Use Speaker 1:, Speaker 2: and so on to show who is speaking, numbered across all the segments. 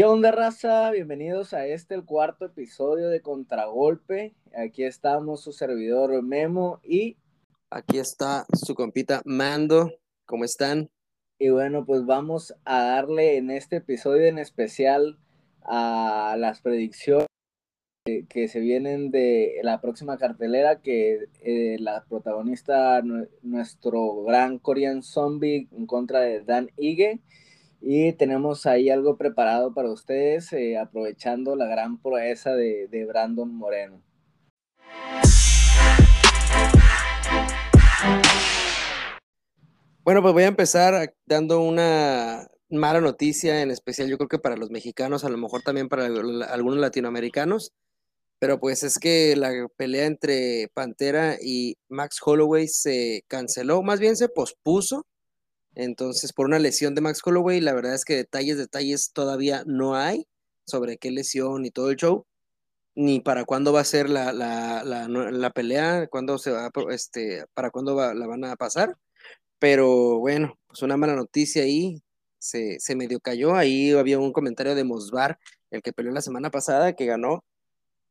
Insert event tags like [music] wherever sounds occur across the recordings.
Speaker 1: ¿Qué onda, raza? Bienvenidos a este, el cuarto episodio de Contragolpe. Aquí estamos su servidor Memo y...
Speaker 2: Aquí está su compita Mando. ¿Cómo están?
Speaker 1: Y bueno, pues vamos a darle en este episodio en especial a las predicciones que, se vienen de la próxima cartelera, que eh, la protagonista, nuestro gran Korean Zombie en contra de Dan Ige. Y tenemos ahí algo preparado para ustedes, eh, aprovechando la gran proeza de, de Brandon Moreno.
Speaker 2: Bueno, pues voy a empezar dando una mala noticia, en especial yo creo que para los mexicanos, a lo mejor también para algunos latinoamericanos, pero pues es que la pelea entre Pantera y Max Holloway se canceló, más bien se pospuso entonces, por una lesión de Max Holloway, la verdad es que detalles, detalles todavía no hay sobre qué lesión y todo el show, ni para cuándo va a ser la, la, la, pelea, cuándo se va, este, para cuándo la van a pasar. Pero bueno, pues una mala noticia ahí, se, se medio cayó. Ahí había un comentario de Mosbar, el que peleó la semana pasada, que ganó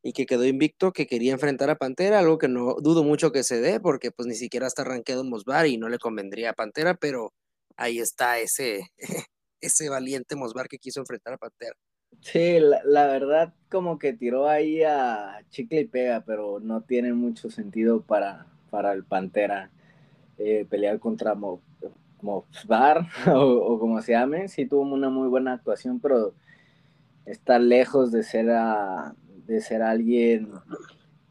Speaker 2: y que quedó invicto, que quería enfrentar a Pantera, algo que no dudo mucho que se dé, porque pues ni siquiera está rankeado Mosbar y no le convendría a Pantera, pero ahí está ese, [laughs] ese valiente Mosbar que quiso enfrentar a Pantera.
Speaker 1: Sí, la, verdad como que tiró ahí a chicle y pega, pero no tiene mucho sentido para, para el Pantera eh, pelear contra Mosbar [laughs] o, como se llame. Sí tuvo una muy buena actuación, pero está lejos de ser, de ser alguien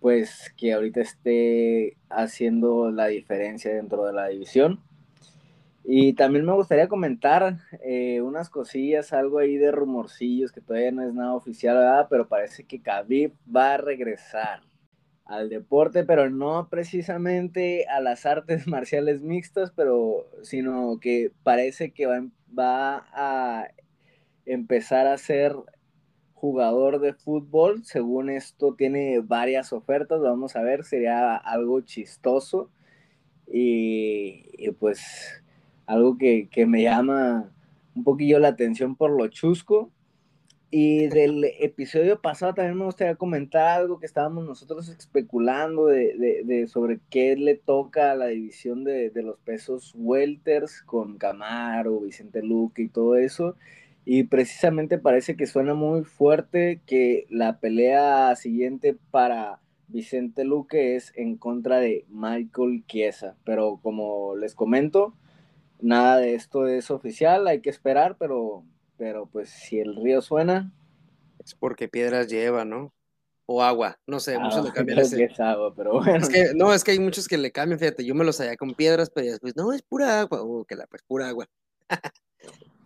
Speaker 1: pues que ahorita esté haciendo la diferencia dentro de la división. Y también me gustaría comentar eh, unas cosillas, algo ahí de rumorcillos que todavía no es nada oficial, pero parece que Khabib va a regresar al deporte, pero no precisamente a las artes [laughs] marciales mixtas, pero sino que parece que va, va a empezar a ser jugador de fútbol. Según esto, tiene varias ofertas. Vamos a ver, sería algo chistoso. Y pues algo que, me llama un poquillo la atención por lo chusco. Y del episodio pasado también me gustaría comentar algo que estábamos nosotros especulando de, sobre qué le toca a la división de, los pesos welters con Camaro, Vicente Luque y todo eso. Y precisamente parece que suena muy fuerte que la pelea siguiente para Vicente Luque es en contra de Michael Chiesa. Pero como les comento, nada de esto es oficial, hay que esperar, pero, pero pues si el río suena.
Speaker 2: Es porque piedras lleva, ¿no? O agua, no sé, muchos le [laughs] cambian
Speaker 1: Es agua, pero bueno.
Speaker 2: no, es que hay muchos que le cambian, fíjate, yo me los hallé con piedras, pero después, no, es pura agua, o que la, pues pura agua.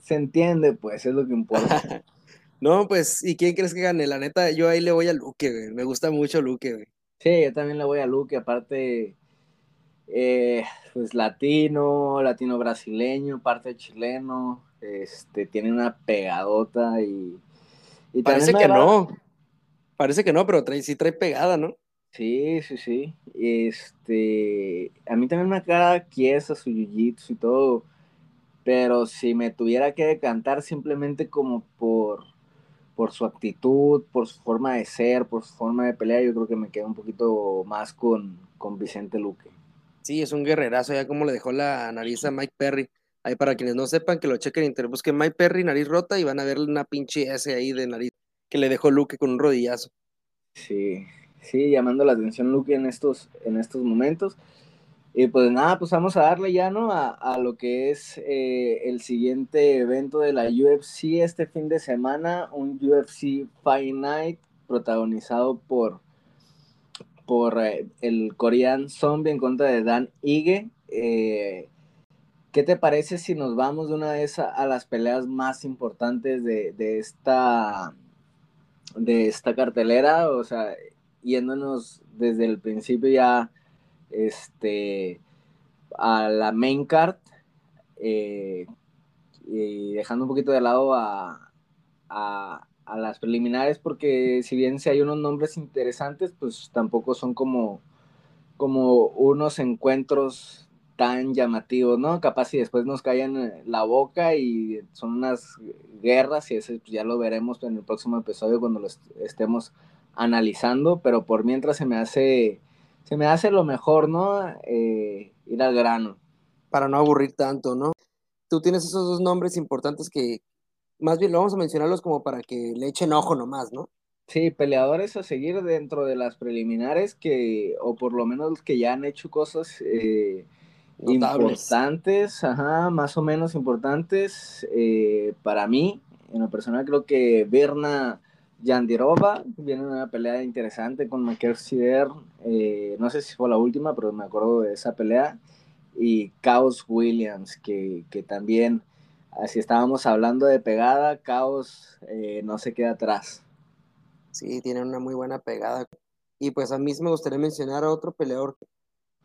Speaker 1: Se entiende, pues, es lo que importa. [laughs]
Speaker 2: no, pues, ¿y quién crees que gane? La neta, yo ahí le voy a Luque, güey, me gusta mucho Luque, güey.
Speaker 1: Sí, yo también le voy a Luque, aparte, eh, pues latino, latino brasileño, parte chileno, este, tiene una pegadota y...
Speaker 2: Parece que no, parece que no, pero trae, sí trae pegada, ¿no?
Speaker 1: Sí, sí, sí. Este, a mí también me cara quiesa su jiu-jitsu y todo, pero si me tuviera que decantar simplemente como por, por su actitud, por su forma de ser, por su forma de pelear, yo creo que me quedo un poquito más con, con Vicente Luque.
Speaker 2: Sí, es un guerrerazo, ya como le dejó la nariz a Mike Perry. Ahí para quienes no sepan, que lo chequen y busquen Mike Perry, nariz rota, y van a ver una pinche S ahí de nariz que le dejó Luke con un rodillazo.
Speaker 1: Sí, sí, llamando la atención Luke en estos, en estos momentos. Y pues nada, pues vamos a darle ya, ¿no? A, lo que es eh, el siguiente evento de la UFC este fin de semana, un UFC Fight Night protagonizado por por eh, el Korean Zombie en contra de Dan Ige. Eh, ¿Qué te parece si nos vamos de una vez a, las peleas más importantes de, esta, de esta cartelera? O sea, yéndonos desde el principio ya este, a la main card eh, y dejando un poquito de lado a las preliminares porque si bien si hay unos nombres interesantes, pues tampoco son como, como unos encuentros tan llamativos, ¿no? Capaz si después nos callan la boca y son unas guerras y ese pues, ya lo veremos en el próximo episodio cuando lo estemos analizando, pero por mientras se me hace, se me hace lo mejor, ¿no? Eh, ir al grano.
Speaker 2: Para no aburrir tanto, ¿no? Tú tienes esos dos nombres importantes que, más bien lo vamos a mencionarlos como para que le echen ojo nomás, ¿no?
Speaker 1: Sí, peleadores a seguir dentro de las preliminares que, o por lo menos los que ya han hecho cosas eh, importantes, ajá, más o menos importantes. Eh, para mí, en lo personal, creo que Berna Yandirova viene una pelea interesante con Mackenzie eh, no sé si fue la última, pero me acuerdo de esa pelea. Y Chaos Williams, que, que también, así estábamos hablando de pegada, Chaos eh, no se queda atrás.
Speaker 2: Sí, tiene una muy buena pegada. Y pues a mí me gustaría mencionar a otro peleador.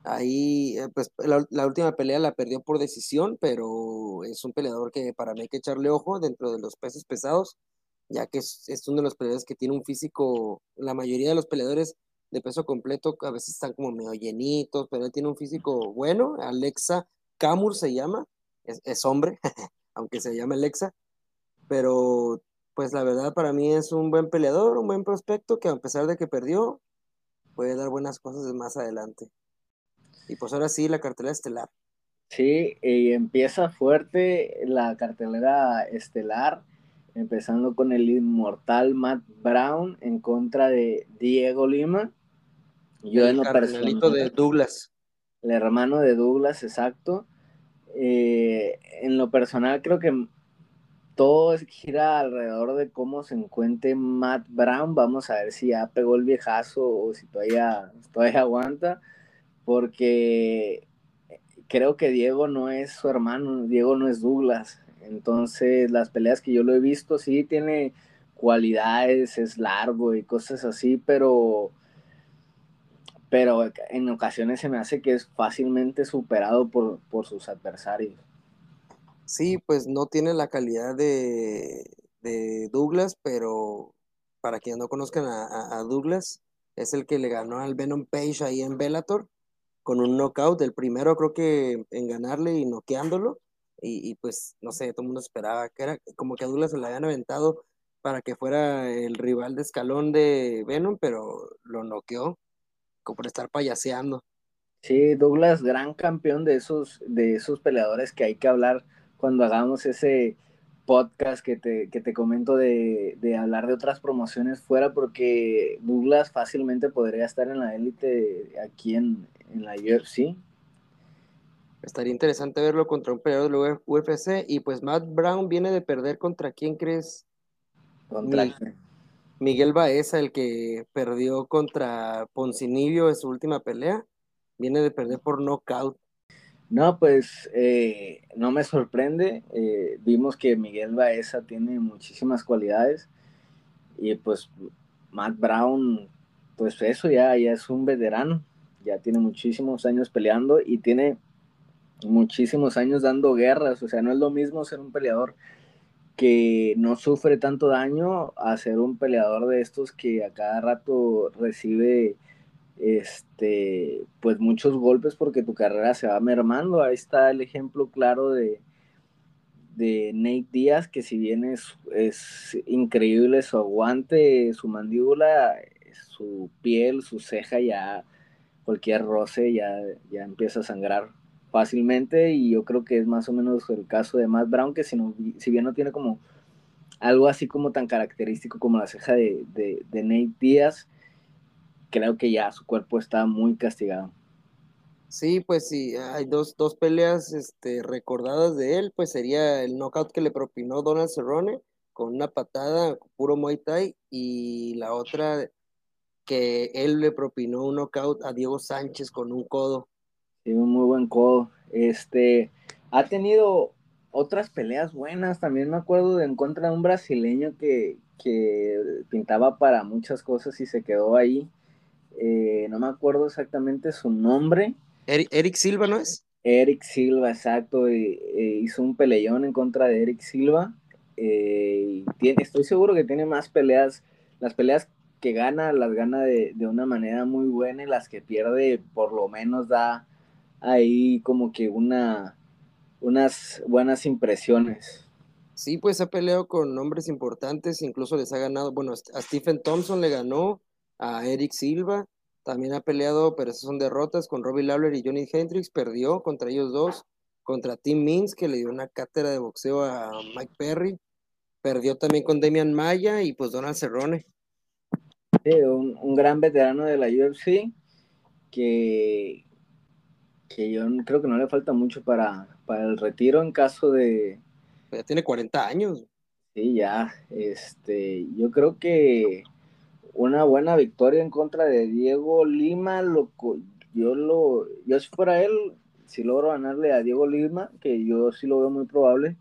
Speaker 2: Ahí, eh, pues la, última pelea la perdió por decisión, pero es un peleador que para mí hay que echarle ojo dentro de los pesos pesados, ya que es, uno de los peleadores que tiene un físico, la mayoría de los peleadores de peso completo a veces están como medio llenitos, pero él tiene un físico bueno. Alexa Kamur se llama, es hombre, [laughs] aunque se llama Alexa, pero pues la verdad para mí es un buen peleador, un buen prospecto que a pesar de que perdió, puede dar buenas cosas más adelante. Y pues ahora sí, la cartelera estelar.
Speaker 1: Sí, y empieza fuerte la cartelera estelar, empezando con el inmortal Matt Brown en contra de Diego Lima.
Speaker 2: Yo el en lo de Douglas.
Speaker 1: El hermano de Douglas, exacto. Eh, en lo personal creo que todo gira alrededor de cómo se encuentre Matt Brown. Vamos a ver si ya pegó el viejazo o si todavía, [laughs] todavía aguanta, porque creo que Diego no es su hermano, Diego no es Douglas. Entonces, las peleas que yo lo he visto, sí tiene cualidades, es largo y cosas así, pero pero en ocasiones se me hace que es fácilmente superado por, por sus adversarios.
Speaker 2: Sí, pues no tiene la calidad de, Douglas, pero para quienes no conozcan a, Douglas, es el que le ganó al Venom Page ahí en Bellator con un knockout, el primero creo que en ganarle y noqueándolo, y, pues no sé, todo el mundo esperaba que era como que a Douglas se le habían aventado para que fuera el rival de escalón de Venom, pero lo noqueó, por estar payaseando.
Speaker 1: Sí, Douglas, gran campeón de esos, de esos peleadores que hay que hablar cuando hagamos ese podcast que te, que te comento de, de, hablar de otras promociones fuera, porque Douglas fácilmente podría estar en la élite aquí en, en la UFC.
Speaker 2: Estaría interesante verlo contra un peleador de UFC y pues Matt Brown viene de perder contra quién crees?
Speaker 1: Contra
Speaker 2: Miguel Baeza, el que perdió contra Poncinibio en su última pelea, viene de perder por knockout.
Speaker 1: No, pues eh, no me sorprende. Eh, vimos que Miguel Baeza tiene muchísimas cualidades y pues Matt Brown, pues eso ya, ya es un veterano, ya tiene muchísimos años peleando y tiene muchísimos años dando guerras. O sea, no es lo mismo ser un peleador que no sufre tanto daño a ser un peleador de estos que a cada rato recibe este, pues muchos golpes porque tu carrera se va mermando. Ahí está el ejemplo claro de, de Nate Díaz, que si bien es, es increíble su aguante, su mandíbula, su piel, su ceja, ya cualquier roce ya, ya empieza a sangrar fácilmente y yo creo que es más o menos el caso de Matt Brown, que si, no, si bien no tiene como algo así como tan característico como la ceja de, de, de Nate Díaz, creo que ya su cuerpo está muy castigado.
Speaker 2: Sí, pues sí, hay dos, dos peleas este, recordadas de él, pues sería el knockout que le propinó Donald Cerrone con una patada puro Muay Thai y la otra que él le propinó un knockout a Diego Sánchez con un codo.
Speaker 1: Sí, un muy buen codo. Este, ha tenido otras peleas buenas, también me acuerdo de en contra de un brasileño que, que pintaba para muchas cosas y se quedó ahí eh, no me acuerdo exactamente su nombre.
Speaker 2: Eric, Silva, ¿no es?
Speaker 1: Eric Silva, exacto, eh, hizo un peleón en contra de Eric Silva. Eh, tiene, estoy seguro que tiene más peleas. Las peleas que gana, las gana de, una manera muy buena y las que pierde, por lo menos da, ahí como que una, unas buenas impresiones.
Speaker 2: Sí, pues ha peleado con nombres importantes, incluso les ha ganado, bueno, a Stephen Thompson le ganó, a Eric Silva, también ha peleado, pero esas son derrotas con Robbie Lawler y Johnny Hendricks, perdió contra ellos dos, contra Tim Means, que le dio una cátedra de boxeo a Mike Perry, perdió también con Demian Maya y pues Donald Cerrone.
Speaker 1: Sí, un, un gran veterano de la UFC que, que yo creo que no le falta mucho para, para el retiro en caso de...
Speaker 2: Ya tiene 40 años.
Speaker 1: Sí, ya. Este, yo creo que una buena victoria en contra de Diego Lima, lo, yo lo, yo si fuera él, si logro ganarle a Diego Lima, que yo sí lo veo muy probable,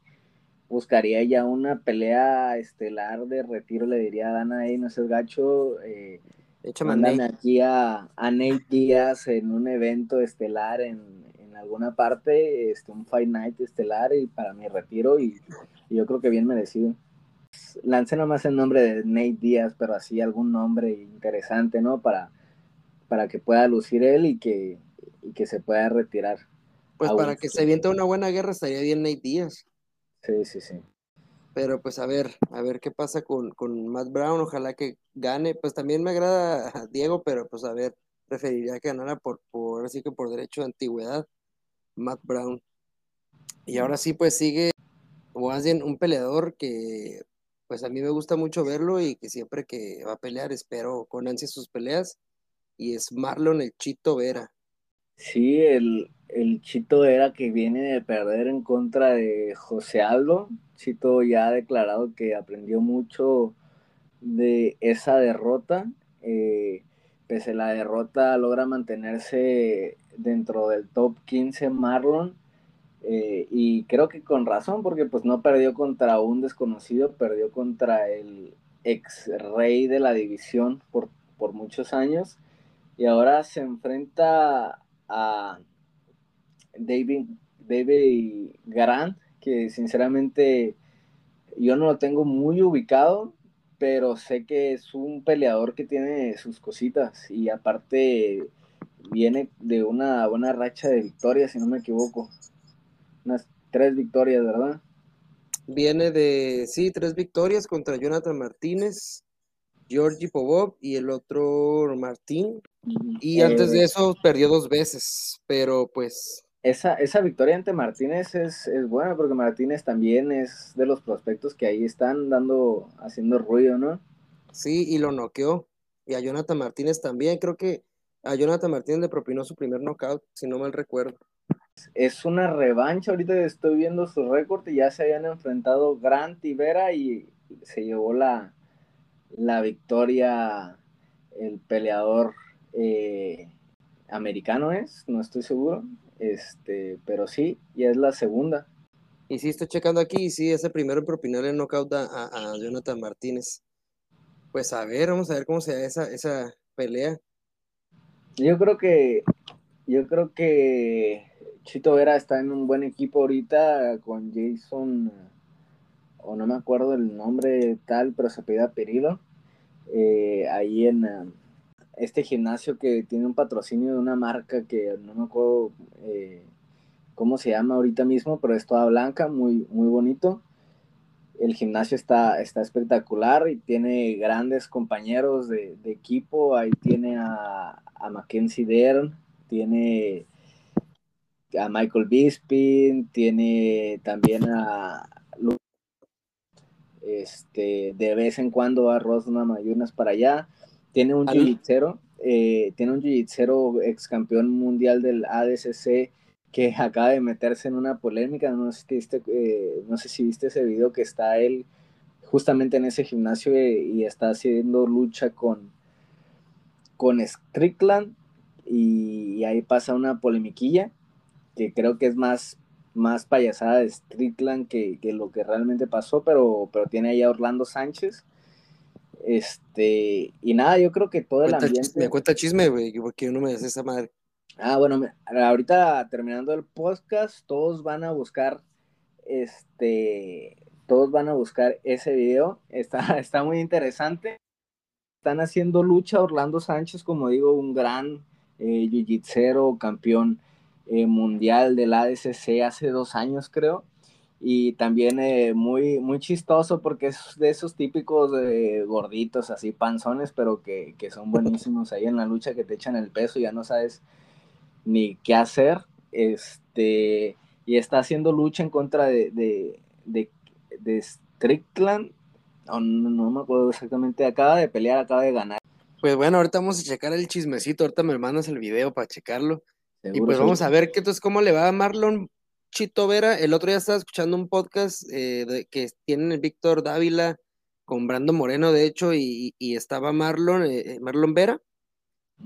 Speaker 1: buscaría ya una pelea estelar de retiro, le diría a Dana, ahí no seas gacho, eh, Mándame aquí a, a Nate Díaz en un evento estelar en, en, alguna parte, este, un Fight Night estelar y para mi retiro y, y yo creo que bien merecido. Lance nomás el nombre de Nate Díaz, pero así algún nombre interesante, ¿no? Para, para que pueda lucir él y que, y que se pueda retirar.
Speaker 2: Pues para que se aviente una buena guerra estaría bien Nate Díaz.
Speaker 1: Sí, sí, sí.
Speaker 2: Pero pues a ver, a ver qué pasa con, Matt Brown, ojalá que gane. Pues también me agrada a Diego, pero pues a ver, preferiría que ganara por, por así que por derecho de antigüedad, Matt Brown. Y ahora sí, pues sigue, o un peleador que pues a mí me gusta mucho verlo y que siempre que va a pelear espero con ansia sus peleas. Y es Marlon el Chito Vera.
Speaker 1: Sí, el, el Chito Vera que viene de perder en contra de José Aldo. Chito ya ha declarado que aprendió mucho de esa derrota. Eh, pese a la derrota, logra mantenerse dentro del top 15 Marlon. Eh, y creo que con razón, porque pues no perdió contra un desconocido, perdió contra el ex rey de la división por, por muchos años. Y ahora se enfrenta a David, David Garant, que sinceramente yo no lo tengo muy ubicado, pero sé que es un peleador que tiene sus cositas y aparte viene de una buena racha de victorias, si no me equivoco. Unas tres victorias, ¿verdad?
Speaker 2: Viene de, sí, tres victorias contra Jonathan Martínez, Georgi Popov y el otro Martín. Y antes de eh, eso perdió dos veces, pero pues...
Speaker 1: Esa, esa victoria ante Martínez es, es, buena porque Martínez también es de los prospectos que ahí están dando, haciendo ruido, ¿no?
Speaker 2: Sí, y lo noqueó. Y a Jonathan Martínez también, creo que a Jonathan Martínez le propinó su primer knockout, si no mal recuerdo.
Speaker 1: Es una revancha, ahorita estoy viendo su récord y ya se habían enfrentado Grant y Vera y se llevó la, la victoria el peleador eh, americano es, no estoy seguro, este, pero sí, ya es la segunda.
Speaker 2: Y sí, estoy checando aquí, y sí, es el primero en propinar el knockout a, a, Jonathan Martínez. Pues a ver, vamos a ver cómo se da esa, esa pelea.
Speaker 1: Yo creo que, yo creo que Chito Vera está en un buen equipo ahorita con Jason, o no me acuerdo el nombre tal, pero se pide Perilo, eh, ahí en, este gimnasio que tiene un patrocinio de una marca que no me acuerdo eh, cómo se llama ahorita mismo, pero es toda blanca, muy, muy bonito. El gimnasio está, está espectacular y tiene grandes compañeros de, equipo. Ahí tiene a, a, Mackenzie Dern, tiene a Michael Bisping, tiene también a este, de vez en cuando a Rosna Mayunas para allá tiene un jiu eh, tiene un jiu ex campeón mundial del ADCC que [laughs] acaba de meterse en una polémica. No sé si viste, eh, no sé si viste ese video que está él justamente en ese gimnasio eh, y, está haciendo lucha con, con Strickland y, ahí pasa una polemiquilla que creo que es más, más payasada de Strickland que, que lo que realmente pasó, pero, pero tiene ahí a Orlando Sánchez este, y nada, yo creo que todo el ambiente.
Speaker 2: me cuenta chisme, güey, porque no me hace esa madre.
Speaker 1: Ah, bueno, ahorita terminando el podcast, todos van a buscar, este, todos van a buscar ese video. Está, [laughs] está muy interesante. Están haciendo lucha Orlando Sánchez, como digo, un gran eh, jiu campeón. eh, mundial del ADCC hace dos años, creo. Y también eh, muy, muy chistoso porque es de esos típicos gorditos, así panzones, pero que, que, son [laughs] buenísimos ahí en la lucha, que te echan el peso y ya no sabes ni qué hacer. Este, y está haciendo lucha en contra de, de, de, de Strickland. No, no, me acuerdo exactamente. Acaba de pelear, acaba de ganar.
Speaker 2: Pues bueno, ahorita vamos a checar el chismecito. Ahorita me mandas el video para checarlo. y pues vamos a ver qué entonces cómo le va a Marlon Chito Vera. El otro día estaba escuchando un podcast eh, que tienen el Víctor Dávila con Brando Moreno, de hecho, y, estaba Marlon, eh, eh, Marlon Vera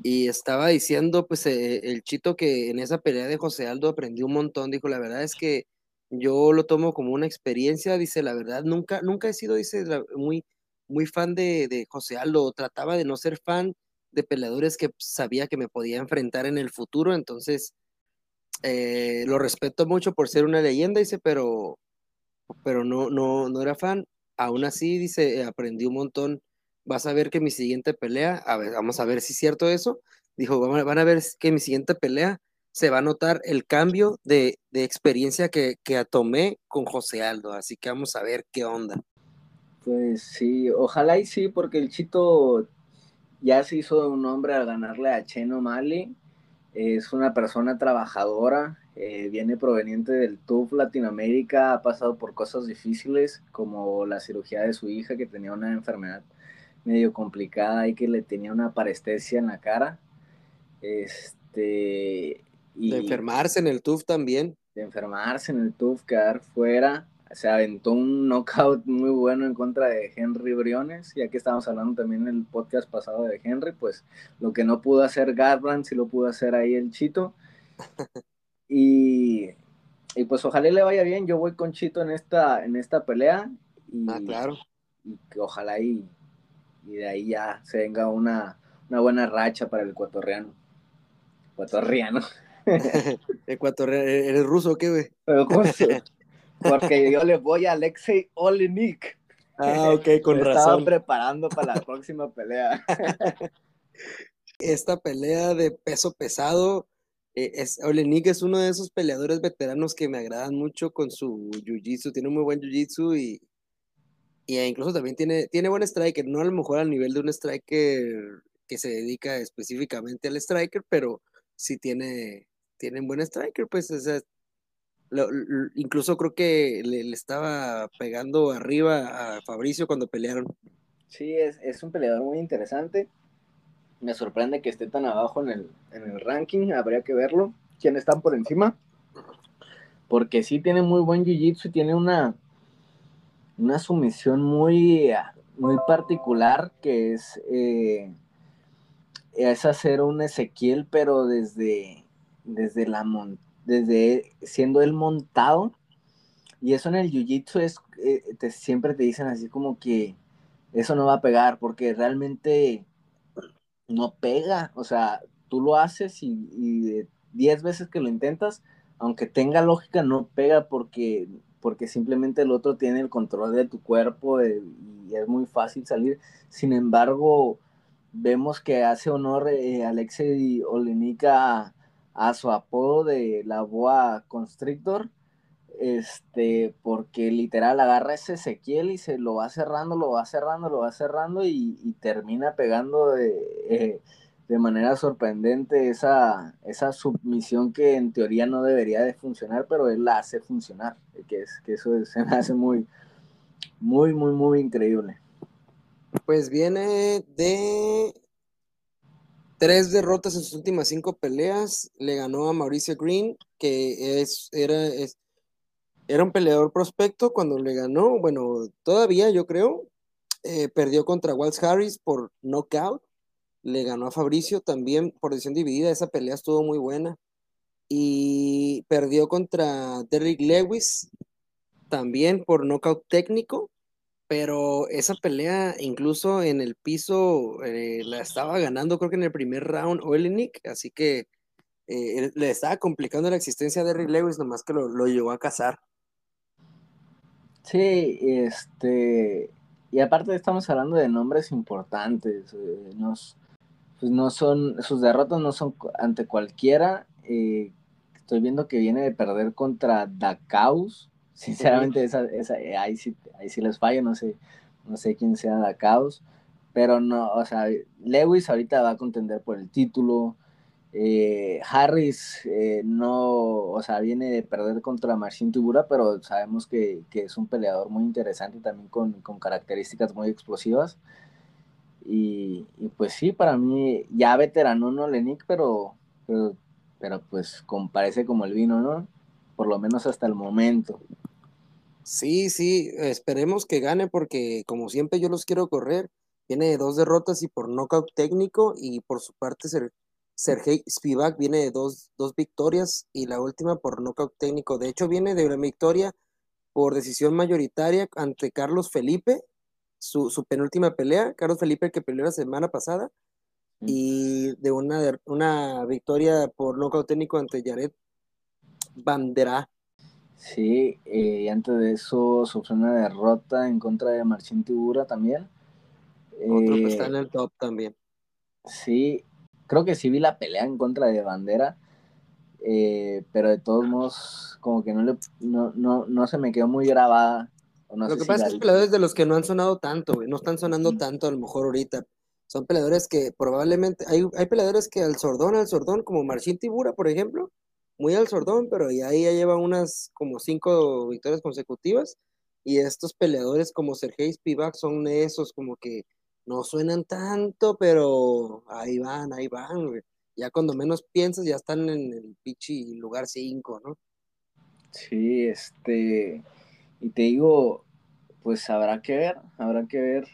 Speaker 2: y estaba diciendo, pues, el chito que en esa pelea de José Aldo aprendió un montón. Dijo, la verdad es que yo lo tomo como una experiencia. Dice, la verdad, nunca, nunca he sido, dice, muy, muy fan de José Aldo. Trataba de no ser fan de peleadores que sabía que me podía enfrentar en el futuro. Entonces, eh, lo respeto mucho por ser una leyenda, dice, pero, pero no, no, no era fan. Aún así, dice, aprendí un montón vas a ver que mi siguiente pelea, a ver, vamos a ver si es cierto eso, dijo, van a ver que mi siguiente pelea se va a notar el cambio de, experiencia que, que tomé con José Aldo, así que vamos a ver qué onda.
Speaker 1: Pues sí, ojalá y sí, porque el Chito ya se hizo un nombre al ganarle a Cheno Mali, es una persona trabajadora, eh, viene proveniente del TUF Latinoamérica, ha pasado por cosas difíciles como la cirugía de su hija que tenía una enfermedad medio complicada y que le tenía una parestesia en la cara. Este,
Speaker 2: y de enfermarse en el TUF también.
Speaker 1: De enfermarse en el TUF, quedar fuera. Se aventó un knockout muy bueno en contra de Henry Briones, ya que estábamos hablando también en el podcast pasado de Henry, pues lo que no pudo hacer Garbrandt, sí lo pudo hacer ahí el Chito. [laughs] y, y, pues ojalá le vaya bien, yo voy con Chito en esta, en esta pelea. Y,
Speaker 2: ah, claro.
Speaker 1: Y que ojalá y y de ahí ya se venga una, buena racha para el ecuatoriano. Ecuatoriano. [laughs]
Speaker 2: ecuatoriano. ¿Eres ruso o qué, güey? [laughs]
Speaker 1: Porque yo le voy a Alexei Olenik. [laughs]
Speaker 2: Ah, ok, con razón. Estaba
Speaker 1: preparando para la próxima pelea. [laughs]
Speaker 2: Esta pelea de peso pesado, eh, es, Olenik es uno de esos peleadores veteranos que me agradan mucho con su jiu-jitsu. Tiene muy buen jiu-jitsu y, y incluso también tiene, tiene buen striker, no a lo mejor al nivel de un striker que se dedica específicamente al striker, pero sí tiene, tiene buen striker, pues incluso creo que le, estaba pegando arriba a Fabricio cuando pelearon.
Speaker 1: Sí, es, un peleador muy interesante. Me sorprende que esté tan abajo en el, en el ranking, habría que verlo. ¿Quiénes están por encima? Porque sí tiene muy buen jiu-jitsu y tiene una, una sumisión muy, muy particular que es, eh, es hacer un Ezequiel, pero desde, desde la desde siendo él montado. Y eso en el jiu-jitsu es, eh, siempre te dicen así como que eso no va a pegar, porque realmente no pega. O sea, tú lo haces y, y 10 veces que lo intentas, aunque tenga lógica, no pega porque porque simplemente el otro tiene el control de tu cuerpo y es muy fácil salir. Sin embargo, vemos que hace honor eh, Alexei Olenica a, su apodo de la boa constrictor, este, porque literal agarra ese Ezequiel y se lo va cerrando, lo va cerrando, lo va cerrando y, termina pegando de, eh, de manera sorprendente esa, esa submisión que en teoría no debería de funcionar, pero él la hace funcionar, que, es, que eso [laughs] se me hace muy, muy, muy, muy increíble.
Speaker 2: Pues viene de tres derrotas en sus últimas cinco peleas. Le ganó a Mauricio Green, que es, era, era un peleador prospecto cuando le ganó. Bueno, todavía yo creo. Eh, perdió contra Walsh Harris por knockout le ganó a Fabricio también por decisión dividida, esa pelea estuvo muy buena. Y perdió contra Derrick Lewis también por nocaut técnico, pero esa pelea incluso en el piso eh, la estaba ganando creo que en el primer round Olenik, así que eh, le estaba complicando la existencia a Derrick Lewis, nomás que lo, lo llegó a cazar.
Speaker 1: Sí, este, y aparte estamos hablando de nombres importantes, eh, pues no son, sus derrotas no son ante cualquiera. Eh, estoy viendo que viene de perder contra Dakaus. Sinceramente, esa, esa, ahí, sí, ahí sí les fallo, no sé, no sé quién sea Dakaus. Pero no, o sea, Lewis ahorita va a contender por el título. Eh, Harris eh, no, o sea, viene de perder contra Marcin Tibura, pero sabemos que, que, es un peleador muy interesante también con, con características muy explosivas. Y, y, pues sí, para mí, ya veterano no Lenik, pero, pero, pero pues parece como el vino, ¿no? Por lo menos hasta el momento.
Speaker 2: Sí, sí, esperemos que gane porque como siempre yo los quiero correr. Tiene de dos derrotas y por nocaut técnico y por su parte Sergei Spivak viene de dos, dos victorias y la última por nocaut técnico. De hecho viene de una victoria por decisión mayoritaria ante Carlos Felipe, su, su penúltima pelea, Carlos Felipe que peleó la semana pasada, mm. y de una, una victoria por nocaut técnico ante Jared Bandera.
Speaker 1: Sí, y antes de eso sufrió una derrota en contra de Marcin Tibura también.
Speaker 2: Otro que está en el top también.
Speaker 1: Sí, creo que sí vi la pelea en contra de Bandera, eh, pero de todos modos, como que no, le, no, no, no se me quedó muy grabada.
Speaker 2: lo que pasa es que peleadores de los que no han sonado tanto, no están sonando tanto a lo mejor ahorita. Son peleadores que probablemente, hay, hay peleadores que al sordón, al sordón, como Marcin Tibura, por ejemplo, muy al sordón, pero ya ahí ya lleva unas como cinco victorias consecutivas. Y estos peleadores como Sergei Spivak son esos como que no suenan tanto, pero ahí van, ahí van, Ya cuando menos piensas, ya están en el pichi lugar 5, ¿no?
Speaker 1: Sí, este, y te digo, pues habrá que ver, habrá que ver.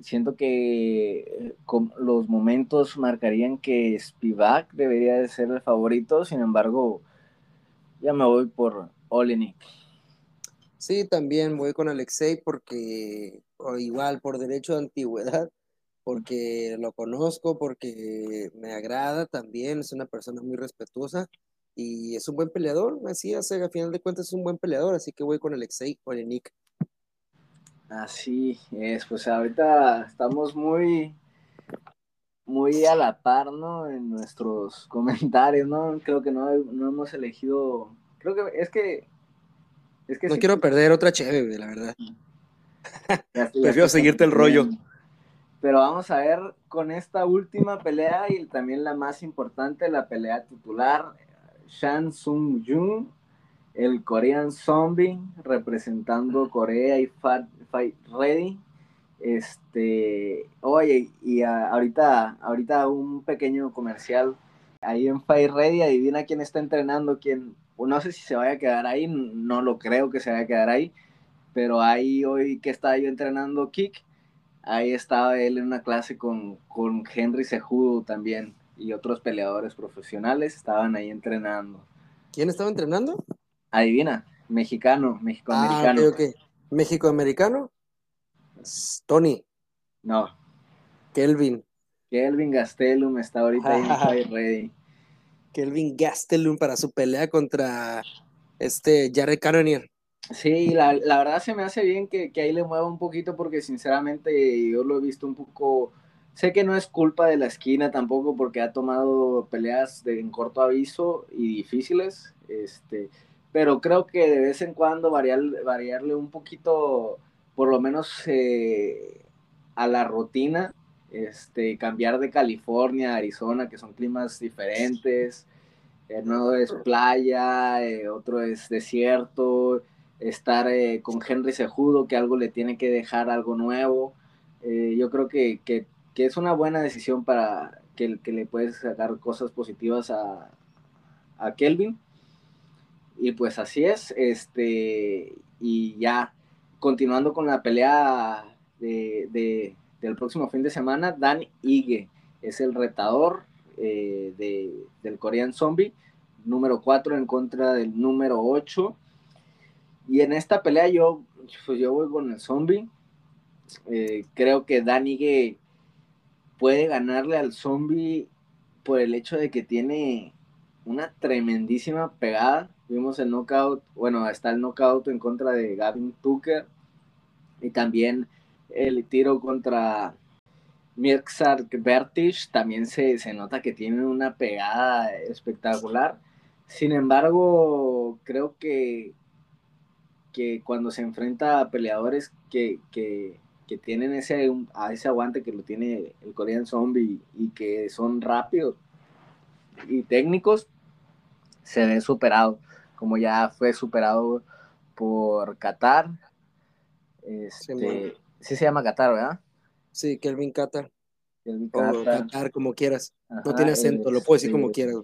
Speaker 1: Siento que los momentos marcarían que Spivak debería de ser el favorito, sin embargo, ya me voy por Olenik.
Speaker 2: Sí, también voy con Alexei porque igual por derecho de antigüedad, porque lo conozco, porque me agrada también, es una persona muy respetuosa y es un buen peleador, así hace, a final de cuentas es un buen peleador, así que voy con Alexei Olenik.
Speaker 1: Así es, pues ahorita estamos muy, muy a la par, ¿no? En nuestros comentarios, ¿no? Creo que no, no hemos elegido. Creo que es que.
Speaker 2: Es que no quiero perder otra chévere, la verdad. [laughs] Prefiero seguirte el rollo.
Speaker 1: Pero vamos a ver con esta última pelea y también la más importante, la pelea titular. Shan Sung Jung, el Korean Zombie, representando Corea y Fight Ready este, oye, y ahorita, ahorita un pequeño comercial ahí en Fire Ready, adivina quién está entrenando, quién, no sé si se vaya a quedar ahí, no lo creo que se vaya a quedar ahí, pero ahí hoy que estaba yo entrenando kick, ahí estaba él en una clase con, con Henry Sejudo también y otros peleadores profesionales estaban ahí entrenando.
Speaker 2: ¿Quién estaba entrenando?
Speaker 1: Adivina, mexicano, mexicoamericano.
Speaker 2: Ah, okay, ¿Mexicoamericano? Tony.
Speaker 1: No.
Speaker 2: Kelvin.
Speaker 1: Kelvin Gastelum está ahorita ahí [laughs] ready.
Speaker 2: Kelvin Gastelum para su pelea contra este Jared Cannonier.
Speaker 1: Sí, la, la, verdad se me hace bien que, que, ahí le mueva un poquito porque sinceramente yo lo he visto un poco, sé que no es culpa de la esquina tampoco porque ha tomado peleas de, en corto aviso y difíciles, este, pero creo que de vez en cuando variar, variarle un poquito por lo menos eh, a la rutina, este, cambiar de California a Arizona, que son climas diferentes, eh, uno es playa, eh, otro es desierto, estar con Henry Sejudo, que algo le tiene que dejar algo nuevo. yo creo que, que, es una buena decisión para que, que le puedes sacar cosas positivas a, a Kelvin. Y pues así es, este, y ya continuando con la pelea de, del próximo fin de semana, Dan Ige es el retador eh, del Korean Zombie, número 4 en contra del número 8. Y en esta pelea yo, pues yo voy con el Zombie. Eh, creo que Dan Ige puede ganarle al Zombie por el hecho de que tiene una tremendísima pegada Vimos el knockout, bueno, está el knockout en contra de Gavin Tucker y también el tiro contra Mirksar Vertish también se, se, nota que tiene una pegada espectacular. Sin embargo, creo que, que cuando se enfrenta a peleadores que, que, que tienen ese, ese aguante que lo tiene el Korean Zombie y que son rápidos y técnicos, se ve superado, como ya fue superado por Qatar. Este, sí, se llama Qatar, ¿verdad?
Speaker 2: Sí, Kelvin Qatar. Kelvin Qatar. como quieras. no tiene acento, lo puedo decir como quieras.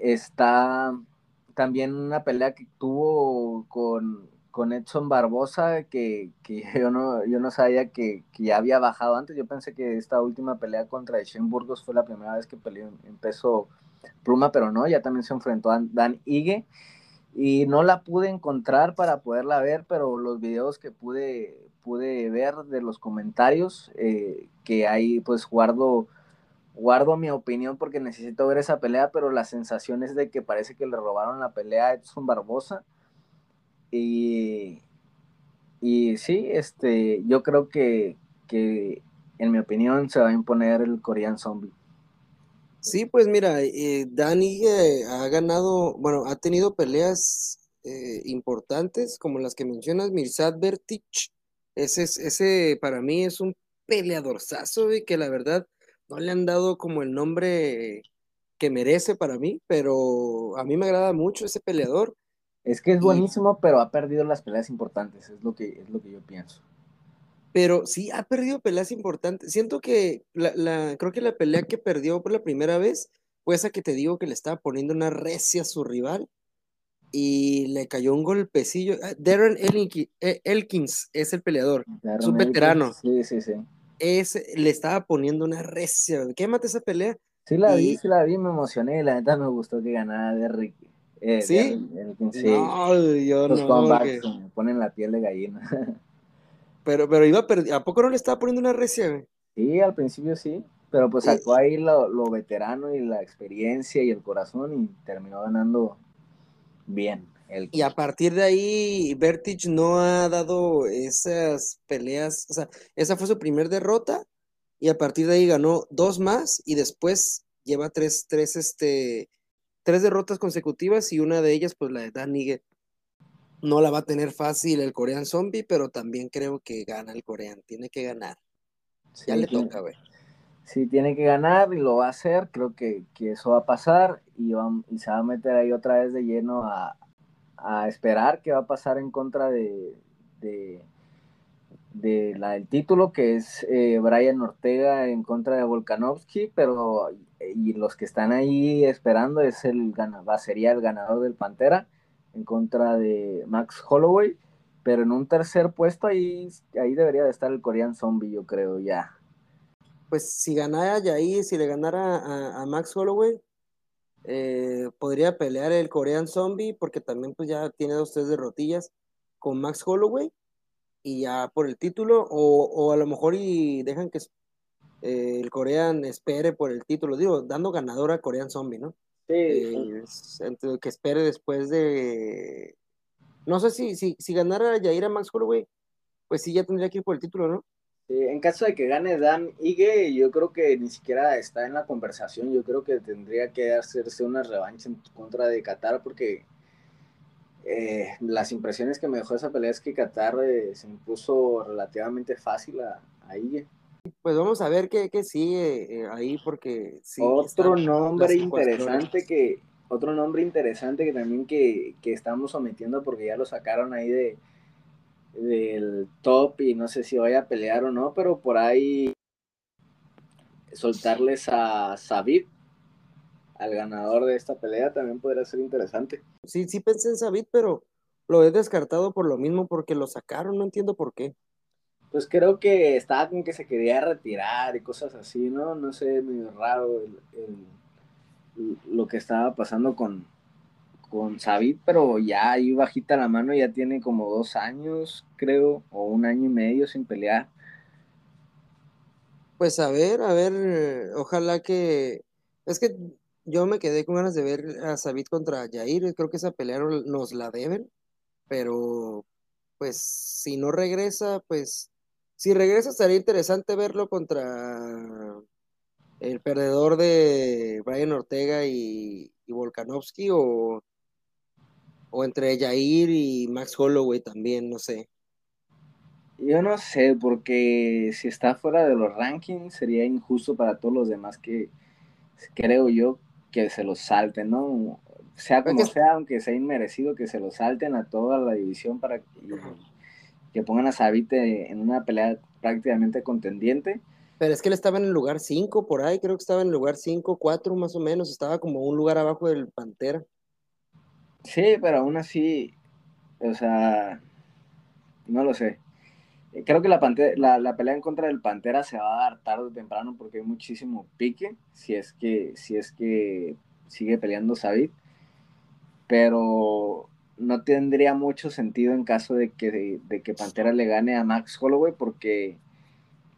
Speaker 1: Está también una pelea que tuvo con, con Edson Barbosa, que, que, yo, no, yo no sabía que, que, ya había bajado antes. Yo pensé que esta última pelea contra Shane Burgos fue la primera vez que peleó en peso pluma, pero no, ya también se enfrentó a Dan Ige y no la pude encontrar para poderla ver, pero los videos que pude, pude ver de los comentarios, eh, que ahí pues guardo, guardo mi opinión porque necesito ver esa pelea, pero la sensación es de que parece que le robaron la pelea a Edson Barbosa. Y, y sí, este, yo creo que, que en mi opinión se va a imponer el Korean Zombie.
Speaker 2: Sí, pues mira, eh, Dani eh, ha ganado, bueno, ha tenido peleas eh, importantes como las que mencionas, Mirsad Vertich. Ese, ese para mí es un peleadorzazo y que la verdad no le han dado como el nombre que merece para mí, pero a mí me agrada mucho ese peleador.
Speaker 1: Es que es buenísimo, pero ha perdido las peleas importantes, es lo que, es lo que yo pienso
Speaker 2: pero sí ha perdido peleas importantes. Siento que la, creo que la pelea que perdió por la primera vez fue esa que te digo que le estaba poniendo una recia a su rival y le cayó un golpecillo. Ah, Darren e, Elkins es el peleador, es un veterano.
Speaker 1: Sí, sí, sí.
Speaker 2: Es, le estaba poniendo una recia. Quémate esa pelea.
Speaker 1: Sí la vi, sí la vi, me emocioné. La neta me gustó que ganara Derrick. Eh,
Speaker 2: ¿Sí? No, yo
Speaker 1: Los no. me ponen la piel de gallina. [laughs]
Speaker 2: Pero, pero iba a ¿A poco no le estaba poniendo una recia,
Speaker 1: Sí, al principio sí. Pero pues sacó ahí lo, lo, veterano y la experiencia y el corazón y terminó ganando bien. El...
Speaker 2: Y a partir de ahí, Vertige no ha dado esas peleas. O sea, esa fue su primer derrota. Y a partir de ahí ganó dos más. Y después lleva tres, tres, este, tres derrotas consecutivas. Y una de ellas, pues la de Dan Nigel no la va a tener fácil el Korean Zombie, pero también creo que gana el Korean. Tiene que ganar. ya le toca, güey.
Speaker 1: Sí, tiene que ganar y lo va a hacer. Creo que, eso va a pasar y, y, se va a meter ahí otra vez de lleno a, esperar qué va a pasar en contra de, de, la del título, que es eh, Brian Ortega en contra de Volkanovski, pero y los que están ahí esperando es el va, sería el ganador del Pantera en contra de Max Holloway, pero en un tercer puesto ahí, ahí debería de estar el Korean Zombie, yo creo, ya.
Speaker 2: Pues si ganara Yair, si le ganara a, Max Holloway, eh, podría pelear el Korean Zombie, porque también pues ya tiene dos, tres derrotillas con Max Holloway, y ya por el título, o, a lo mejor y dejan que eh, el Korean espere por el título, digo, dando ganador a Korean Zombie, ¿no? Eh, que espere después de. No sé si, si, si ganara Yair a Max Holloway, pues sí, ya tendría que ir por el título, ¿no?
Speaker 1: en caso de que gane Dan Ige, yo creo que ni siquiera está en la conversación. Yo creo que tendría que hacerse una revancha en contra de Qatar, porque eh, las impresiones que me dejó esa pelea es que Qatar eh, se impuso relativamente fácil a, a Ige.
Speaker 2: Pues vamos a ver qué, sigue eh, ahí, porque
Speaker 1: sí. Otro nombre interesante que, otro nombre interesante que también que, estamos sometiendo porque ya lo sacaron ahí de del top y no sé si vaya a pelear o no, pero por ahí soltarles a Sabit, al ganador de esta pelea, también podría ser interesante.
Speaker 2: Sí, sí pensé en Sabit, pero lo he descartado por lo mismo, porque lo sacaron, no entiendo por qué
Speaker 1: pues creo que estaba como que se quería retirar y cosas así, ¿no? No sé, medio raro lo que estaba pasando con, con Sabit, pero ya ahí bajita la mano, ya tiene como dos años, creo, o un año y medio sin pelear.
Speaker 2: Pues a ver, a ver, ojalá que... Es que yo me quedé con ganas de ver a Sabit contra Jair, creo que esa pelea nos la deben, pero pues si no regresa, pues si regresa, sería interesante verlo contra el perdedor de Brian Ortega y, y Volkanovski o, o entre Jair y Max Holloway también, no sé.
Speaker 1: Yo no sé, porque si está fuera de los rankings sería injusto para todos los demás que creo yo que se los salten, ¿no? Sea como sea, aunque sea inmerecido, que se los salten a toda la división para que, pongan a Sabite en una pelea prácticamente contendiente.
Speaker 2: Pero es que él estaba en el lugar 5 por ahí, creo que estaba en el lugar 5, 4 más o menos, estaba como un lugar abajo del Pantera.
Speaker 1: Sí, pero aún así, o sea, no lo sé. Creo que la, la, pelea en contra del Pantera se va a dar tarde o temprano porque hay muchísimo pique, si es que, si es que sigue peleando Sabit. Pero no tendría mucho sentido en caso de que, de, que Pantera le gane a Max Holloway porque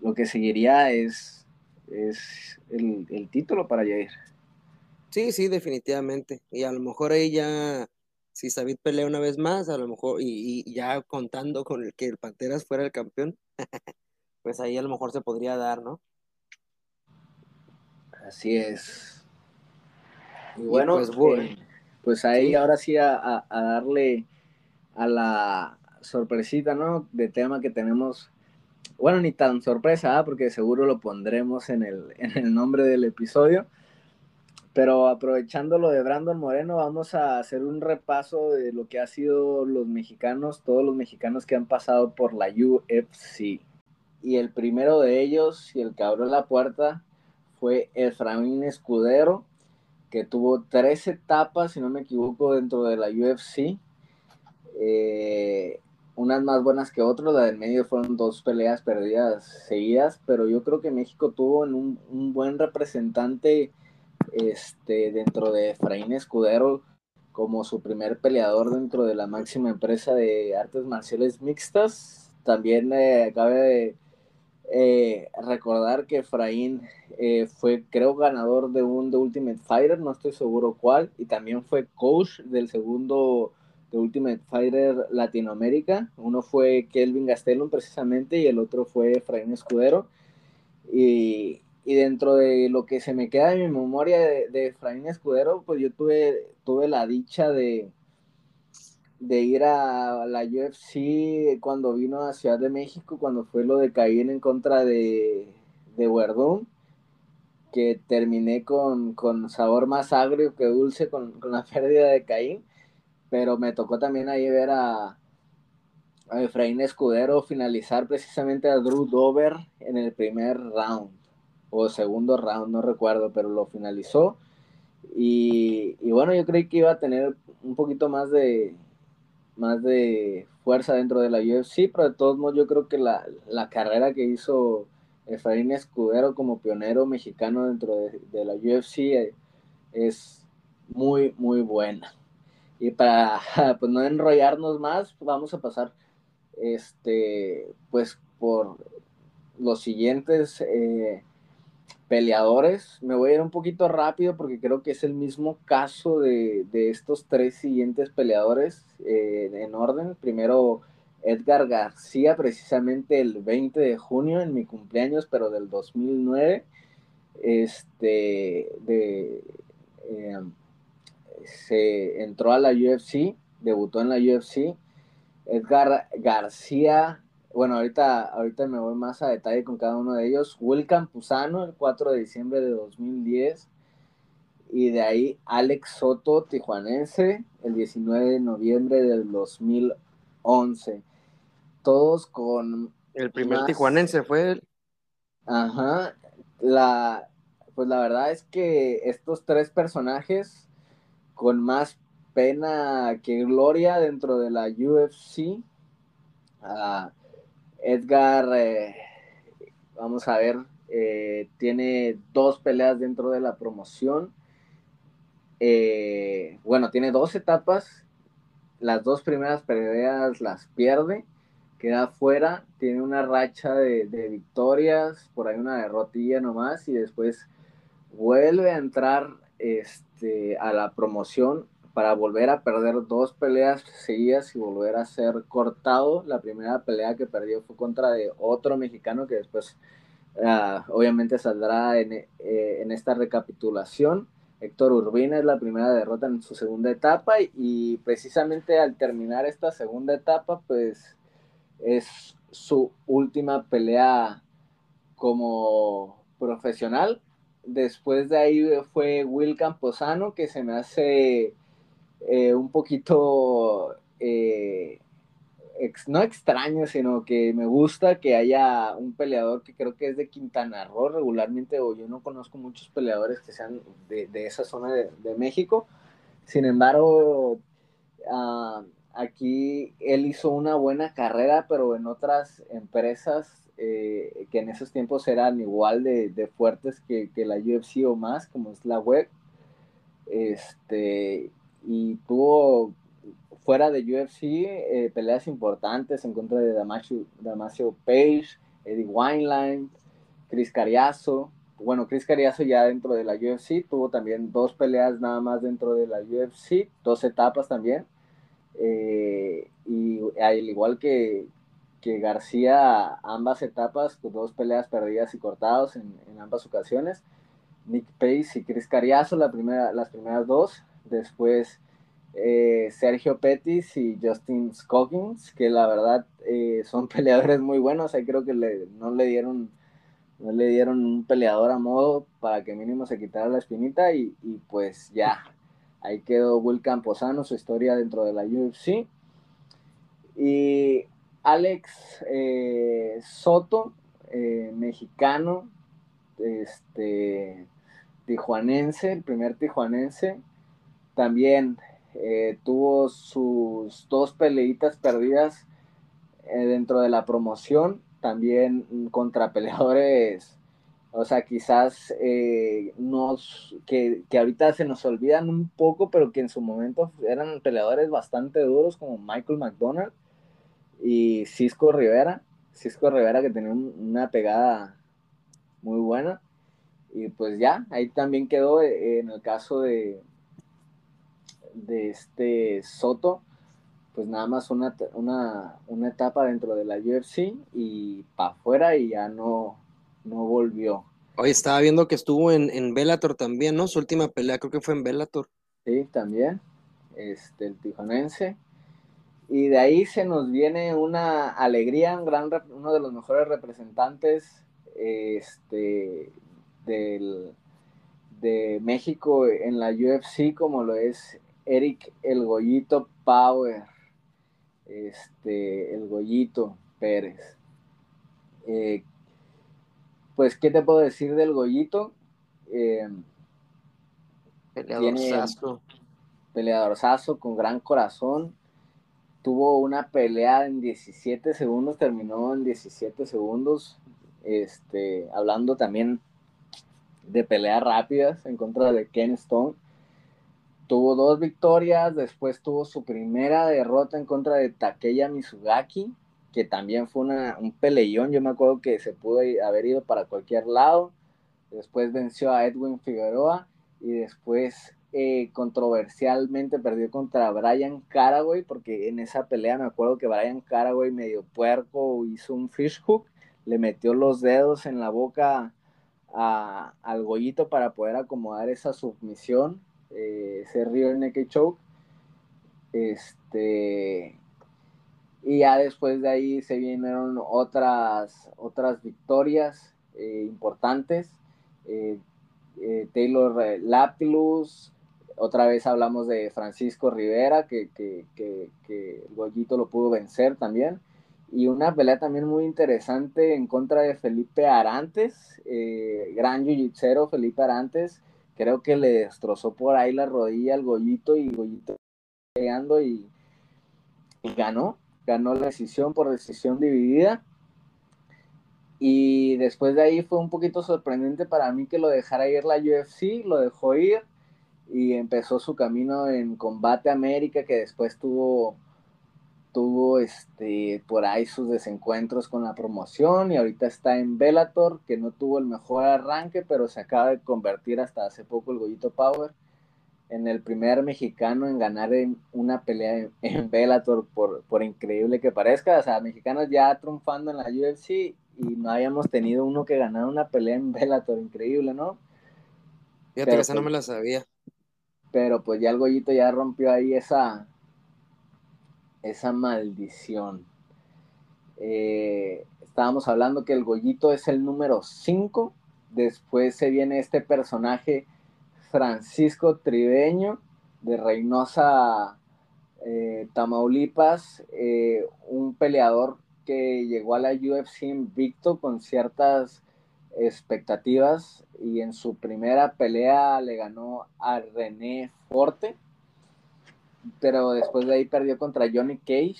Speaker 1: lo que seguiría es, es el, el título para Jair.
Speaker 2: Sí, sí, definitivamente. Y a lo mejor ahí ya si David pelea una vez más, a lo mejor, y, ya contando con el que el Panteras fuera el campeón, [laughs] pues ahí a lo mejor se podría dar, ¿no?
Speaker 1: Así es. Y bueno, pues, eh, pues, ahí ahora sí a, darle a la sorpresita, ¿no? De tema que tenemos. Bueno, ni tan sorpresa, ¿ah? porque seguro lo pondremos en el, [laughs] en el nombre del episodio pero aprovechando lo de Brandon Moreno, vamos a hacer un repaso de lo que ha sido los mexicanos, todos los mexicanos que han pasado por la UFC. Y el primero de ellos, y el que abrió la puerta, fue Efraín Escudero, que tuvo tres etapas, si no me equivoco, dentro de la UFC. Eh, unas más buenas que otras, la del medio fueron dos peleas perdidas seguidas, pero yo creo que México tuvo un, un buen representante este, dentro de Efraín Escudero como su primer peleador dentro de la máxima empresa de artes marciales mixtas. También eh, cabe eh, recordar que Efraín eh, fue, creo, ganador de un The Ultimate Fighter, no estoy seguro cuál, y también fue coach del segundo The Ultimate Fighter Latinoamérica. Uno fue Kelvin Gastelum precisamente y el otro fue Efraín Escudero. Y, y dentro de lo que se me queda en mi memoria de, de Efraín Escudero, pues yo tuve, tuve la dicha de, de ir a la UFC cuando vino a Ciudad de México, cuando fue lo de Caín en contra de, de que terminé con, sabor más agrio que dulce con, la [laughs] pérdida de Caín, pero me tocó también ahí ver a, a Efraín Escudero finalizar precisamente a Drew Dover en el primer round o segundo round, no recuerdo, pero lo finalizó. Y, bueno, yo creí que iba a tener un poquito más de, más de fuerza dentro de la UFC, pero de todos modos yo creo que la, carrera que hizo Efraín Escudero como pionero mexicano dentro de, la UFC eh, es muy, muy buena. Y para [laughs] pues no enrollarnos más, vamos a pasar este, pues por los siguientes eh, peleadores. Me voy a ir un poquito rápido porque creo que es el mismo caso de, estos tres siguientes peleadores eh, en orden. Primero Edgar García, precisamente el 20 de junio, en mi cumpleaños, pero del 2009. Este, de, eh, se entró a la UFC, debutó en la UFC. Edgar García bueno, ahorita, ahorita me voy más a detalle con cada uno de ellos. Will Campuzano, el 4 de diciembre de 2010. Y de ahí Alex Soto, tijuanense, el 19 de noviembre del 2011. Todos con...
Speaker 2: El primer tijuanense fue él.
Speaker 1: Ajá. La, pues la verdad es que estos tres personajes con más pena que gloria dentro de la UFC. Uh, Edgar, eh, vamos a ver, eh, tiene dos peleas dentro de la promoción. Eh, bueno, tiene dos etapas. Las dos primeras peleas las pierde, queda fuera, tiene una racha de, victorias, por ahí una derrotilla nomás, y después vuelve a entrar este, a la promoción para volver a perder dos peleas seguidas y volver a ser cortado. La primera pelea que perdió fue contra de otro mexicano que después ah, obviamente saldrá en, eh, en, esta recapitulación. Héctor Urbina es la primera derrota en su segunda etapa y, precisamente al terminar esta segunda etapa, pues es su última pelea como profesional. Después de ahí fue Will Camposano, que se me hace eh, un poquito eh, no extraño, sino que me gusta que haya un peleador que creo que es de Quintana Roo regularmente, o yo no conozco muchos peleadores que sean de, esa zona de, México. Sin embargo, ah, aquí él hizo una buena carrera, pero en otras empresas eh, que en esos tiempos eran igual de, fuertes que, que, la UFC o más, como es la web. Este, y tuvo fuera de UFC, eh, peleas importantes en contra de Damasio, Damasio Page, Eddie Wineline, Chris Cariazo. Bueno, Chris Cariazo ya dentro de la UFC tuvo también dos peleas nada más dentro de la UFC, dos etapas también. Eh, y al igual que, que, García, ambas etapas, pues dos peleas perdidas y cortados en, en ambas ocasiones. Nick Pace y Chris Cariazo, la primera, las primeras dos. Después eh, Sergio Pettis y Justin Scoggins, que la verdad eh, son [laughs] peleadores muy buenos. Ahí creo que no le dieron no le dieron un peleador a modo para que mínimo se quitara la espinita y, pues ya, ahí quedó Will Camposano, su historia dentro de la UFC. Y Alex eh, Soto, mexicano, este, tijuanense, el primer tijuanense, también eh, tuvo sus dos peleitas perdidas eh, dentro de la promoción, también contra peleadores, o sea, quizás eh, nos, que, que, ahorita se nos olvidan un poco, pero que en su momento eran peleadores bastante duros como Michael McDonald y Cisco Rivera, Cisco Rivera que tenía una pegada muy buena. Y pues ya, ahí también quedó en el caso de, de este Soto, pues nada más una, una, etapa dentro de la UFC y para afuera y ya no, no volvió.
Speaker 2: Hoy estaba viendo que estuvo en, en Bellator también, ¿no? Su última pelea creo que fue en Bellator.
Speaker 1: Sí, también, este, el tijonense. Y de ahí se nos viene una alegría, un gran, uno de los mejores representantes este, del, de México en la UFC, como lo es Eric El Goyito Power, este, El Goyito Pérez. Eh, pues, ¿qué te puedo decir del Goyito? Eh, peleador sazo con gran corazón. Tuvo una pelea en 17 segundos, terminó en 17 segundos. Este, hablando también de peleas rápidas en contra de Ken Stone tuvo dos victorias, después tuvo su primera derrota en contra de Takeya Mizugaki, que también fue una, un peleón, yo me acuerdo que se pudo haber ido para cualquier lado, después venció a Edwin Figueroa y después eh, controversialmente perdió contra Brian Caraway, porque en esa pelea me acuerdo que Brian Caraway medio puerco hizo un fish hook, le metió los dedos en la boca al gollito para poder acomodar esa submisión eh, ese River Naked Choke. Este, y ya después de ahí se vinieron otras, otras victorias eh, importantes. Eh, Taylor Laptilus, otra vez hablamos de Francisco Rivera, que, que, que, el Goyito lo pudo vencer también. Y una pelea también muy interesante en contra de Felipe Arantes, gran jiu Felipe Arantes, creo que le destrozó por ahí la rodilla al Goyito y Goyito pegando y, ganó, ganó la decisión por decisión dividida. Y después de ahí fue un poquito sorprendente para mí que lo dejara ir la UFC, lo dejó ir y empezó su camino en Combate América, que después tuvo tuvo este por ahí sus desencuentros con la promoción y ahorita está en Bellator, que no tuvo el mejor arranque, pero se acaba de convertir hasta hace poco el Goyito Power en el primer mexicano en ganar en una pelea en, [laughs] Bellator, por, por, increíble que parezca. O sea, mexicanos ya triunfando en la UFC y no habíamos tenido uno que ganara una pelea en Bellator, increíble, ¿no?
Speaker 2: Fíjate que esa no me la sabía.
Speaker 1: pero pues ya el Goyito ya rompió ahí esa, esa maldición. Eh, estábamos hablando que el Goyito es el número 5, después se viene este personaje Francisco Tribeño de Reynosa, eh, Tamaulipas, eh, un peleador que llegó a la UFC invicto con ciertas expectativas y en su primera pelea le ganó a René Forte, pero después de ahí perdió contra Johnny Cage.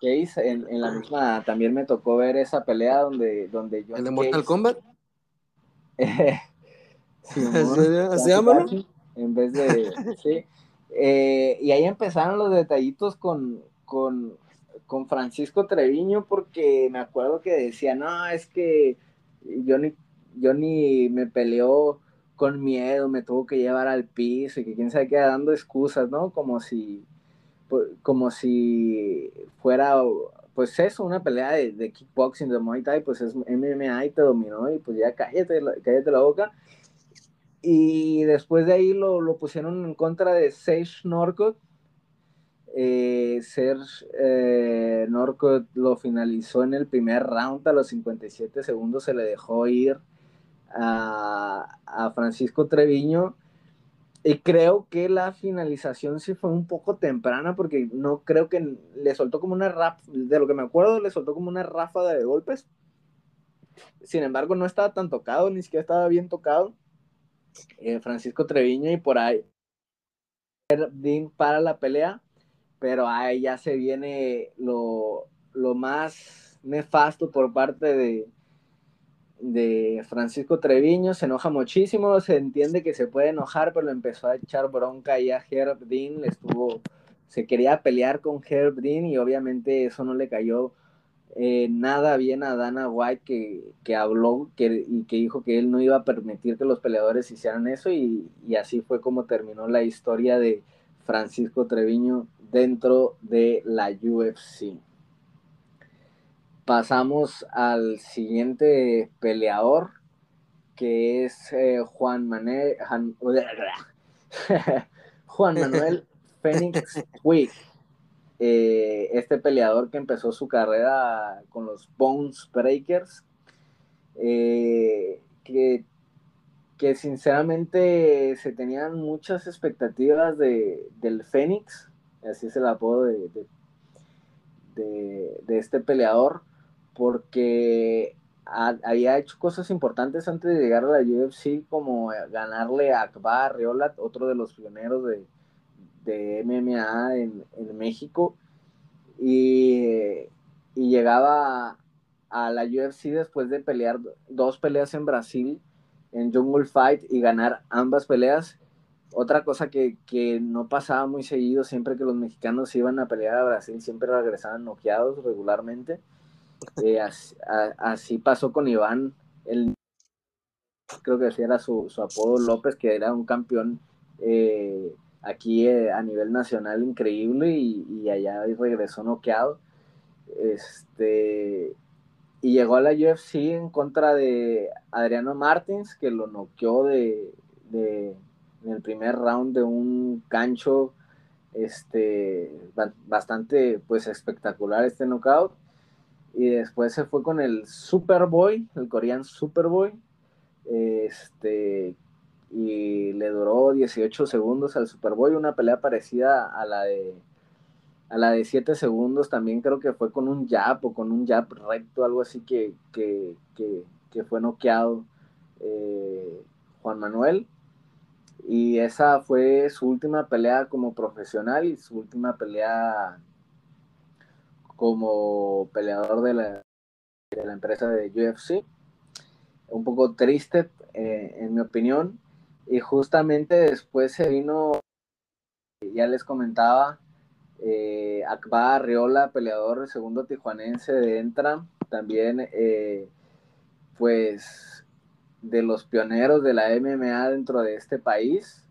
Speaker 1: Cage en, la misma, también me tocó ver esa pelea donde, donde
Speaker 2: Johnny ¿El de Mortal Kombat? [laughs] [laughs]
Speaker 1: ¿Se llama? En vez de, sí. Eh, y ahí empezaron los detallitos con, con, con Francisco Treviño, porque me acuerdo que decía, no, es que Johnny, Johnny me peleó con miedo, me tuvo que llevar al piso y que quién sabe qué, dando excusas, ¿no? Como si, como si fuera, pues eso, una pelea de, kickboxing, de Muay Thai, pues es MMA y te dominó y pues ya cállate, la boca. Y después de ahí lo, lo pusieron en contra de Sage Norcott, eh, Serge eh, Norco lo finalizó en el primer round a los 57 segundos, se le dejó ir a, Francisco Treviño. Y creo que la finalización sí fue un poco temprana porque no creo que le soltó como una rap, de lo que me acuerdo, le soltó como una ráfaga de golpes. Sin embargo, no estaba tan tocado, ni siquiera estaba bien tocado. Eh, Francisco Treviño y por ahí para la pelea pero ahí ya se viene lo, más nefasto por parte de, de Francisco Treviño, se enoja muchísimo, se entiende que se puede enojar, pero empezó a echar bronca ahí a Herb Dean, le estuvo, se quería pelear con Herb Dean y obviamente eso no le cayó eh, nada bien a Dana White que, que habló que, y que dijo que él no iba a permitir que los peleadores hicieran eso y, y así fue como terminó la historia de Francisco Treviño dentro de la UFC. Pasamos al siguiente peleador, que es eh, Juan Manuel, [laughs] Juan Manuel Phoenix Quick. Eh, este peleador que empezó su carrera con los Bones Breakers, eh, que, que, sinceramente se tenían muchas expectativas de, del Fénix, así es el apodo de, de, este peleador, porque había hecho cosas importantes antes de llegar a la UFC, como ganarle a Akbar Riola, otro de los pioneros de, MMA en, México, y, llegaba a, a la UFC después de pelear dos peleas en Brasil, en Jungle Fight, y ganar ambas peleas otra cosa que, no pasaba muy seguido, siempre que los mexicanos iban a pelear a Brasil, siempre regresaban noqueados regularmente. Eh, así, pasó con Iván, el, creo que así era su, apodo López, que era un campeón eh, aquí eh, a nivel nacional increíble y, allá regresó noqueado. Este, y llegó a la UFC en contra de Adriano Martins, que lo noqueó de en el primer round de un gancho este, bastante pues espectacular este knockout. Y después se fue con el Superboy, el coreano Superboy. Este, y le duró 18 segundos al Superboy, una pelea parecida a la de a la de 7 segundos, también creo que fue con un jab o con un jab recto, algo así que, que, fue noqueado eh, Juan Manuel. Y esa fue su última pelea como profesional y su última pelea como peleador de la, de la empresa de UFC. Un poco triste, eh, en mi opinión. Y justamente después se vino, ya les comentaba, eh, Akbar Riola, peleador segundo tijuanense de Entra, también eh, pues de los pioneros de la MMA dentro de este país.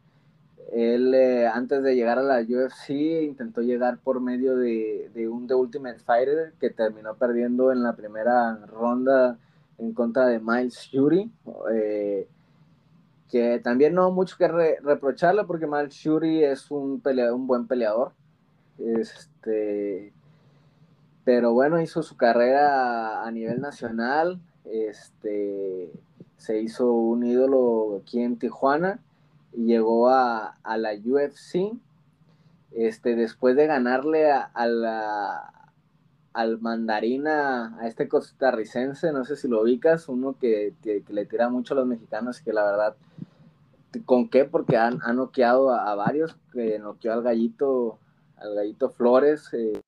Speaker 1: Él, eh, antes de llegar a la UFC, intentó llegar por medio de, un The Ultimate Fighter que terminó perdiendo en la primera ronda en contra de Miles Fury. Eh, que también no mucho que reprocharle porque Mark Shuri es un, peleador, un buen peleador. Este, pero bueno, hizo su carrera a nivel nacional. Este, se hizo un ídolo aquí en Tijuana llegó a, la UFC. Este, después de ganarle a, la, al mandarina, a este costarricense, no sé si lo ubicas, uno que, le tira mucho a los mexicanos y que la verdad, ¿con qué? Porque han, noqueado a, varios, que noqueó al gallito, al gallito Flores. Eh,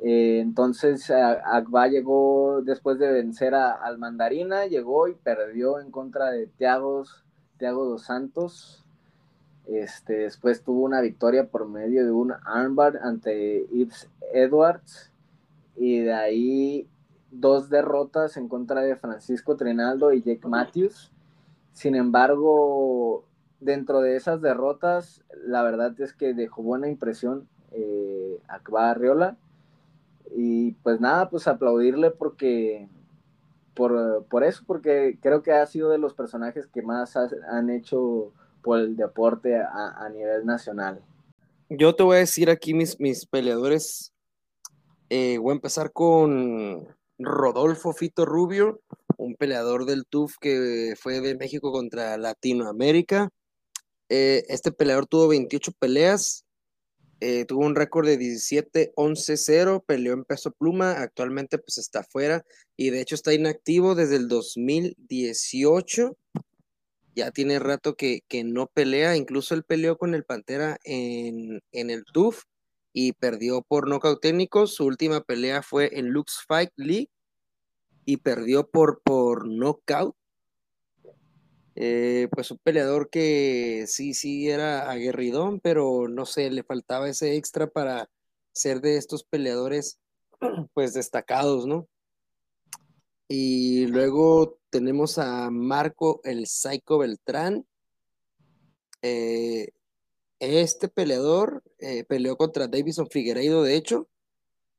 Speaker 1: eh, entonces Akba llegó después de vencer al mandarina, llegó y perdió en contra de Thiago, Thiago dos Santos. Este, después tuvo una victoria por medio de un armbar ante Yves Edwards y de ahí dos derrotas en contra de Francisco Trinaldo y Jake Matthews. Sin embargo, dentro de esas derrotas, la verdad es que dejó buena impresión eh, Akba Arriola. Y pues nada, pues aplaudirle porque por, por, eso, porque creo que ha sido de los personajes que más han hecho por el deporte a, nivel nacional.
Speaker 2: Yo te voy a decir aquí mis, mis peleadores. Eh, voy a empezar con Rodolfo Fito Rubio, un peleador del TUF que fue de México contra Latinoamérica. Eh, este peleador tuvo 28 peleas, eh, tuvo un récord de 17-11-0, peleó en peso pluma, actualmente pues está fuera y de hecho está inactivo desde el 2018 ya tiene rato que, no pelea, incluso él peleó con el Pantera en, el TUF y perdió por nocaut técnico. Su última pelea fue en Lux Fight League y perdió por, por knockout. Eh, pues un peleador que sí, sí era aguerridón, pero no sé, le faltaba ese extra para ser de estos peleadores [clears throat] pues destacados, ¿no? Y luego tenemos a Marco el Psycho Beltrán. Eh, este peleador eh, peleó contra Davison Figueiredo, de hecho,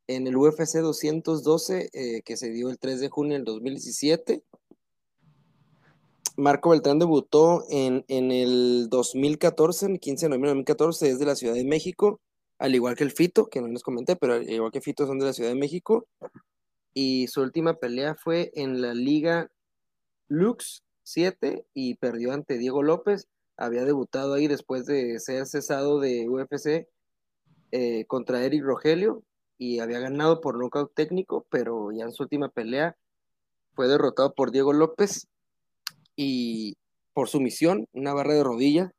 Speaker 2: en el UFC 212 eh, que se dio el 3 de junio del 2017. Marco Beltrán debutó en, en el 2014, el 15 de noviembre de 2014, desde la Ciudad de México, al igual que el Fito, que no les comenté, pero al igual que Fito son de la Ciudad de México y su última pelea fue en la Liga Lux 7 y perdió ante Diego López. Había debutado ahí después de ser cesado de UFC eh, contra Eric Rogelio y había ganado por nocaut técnico, pero ya en su última pelea fue derrotado por Diego López y por sumisión, una barra de rodilla.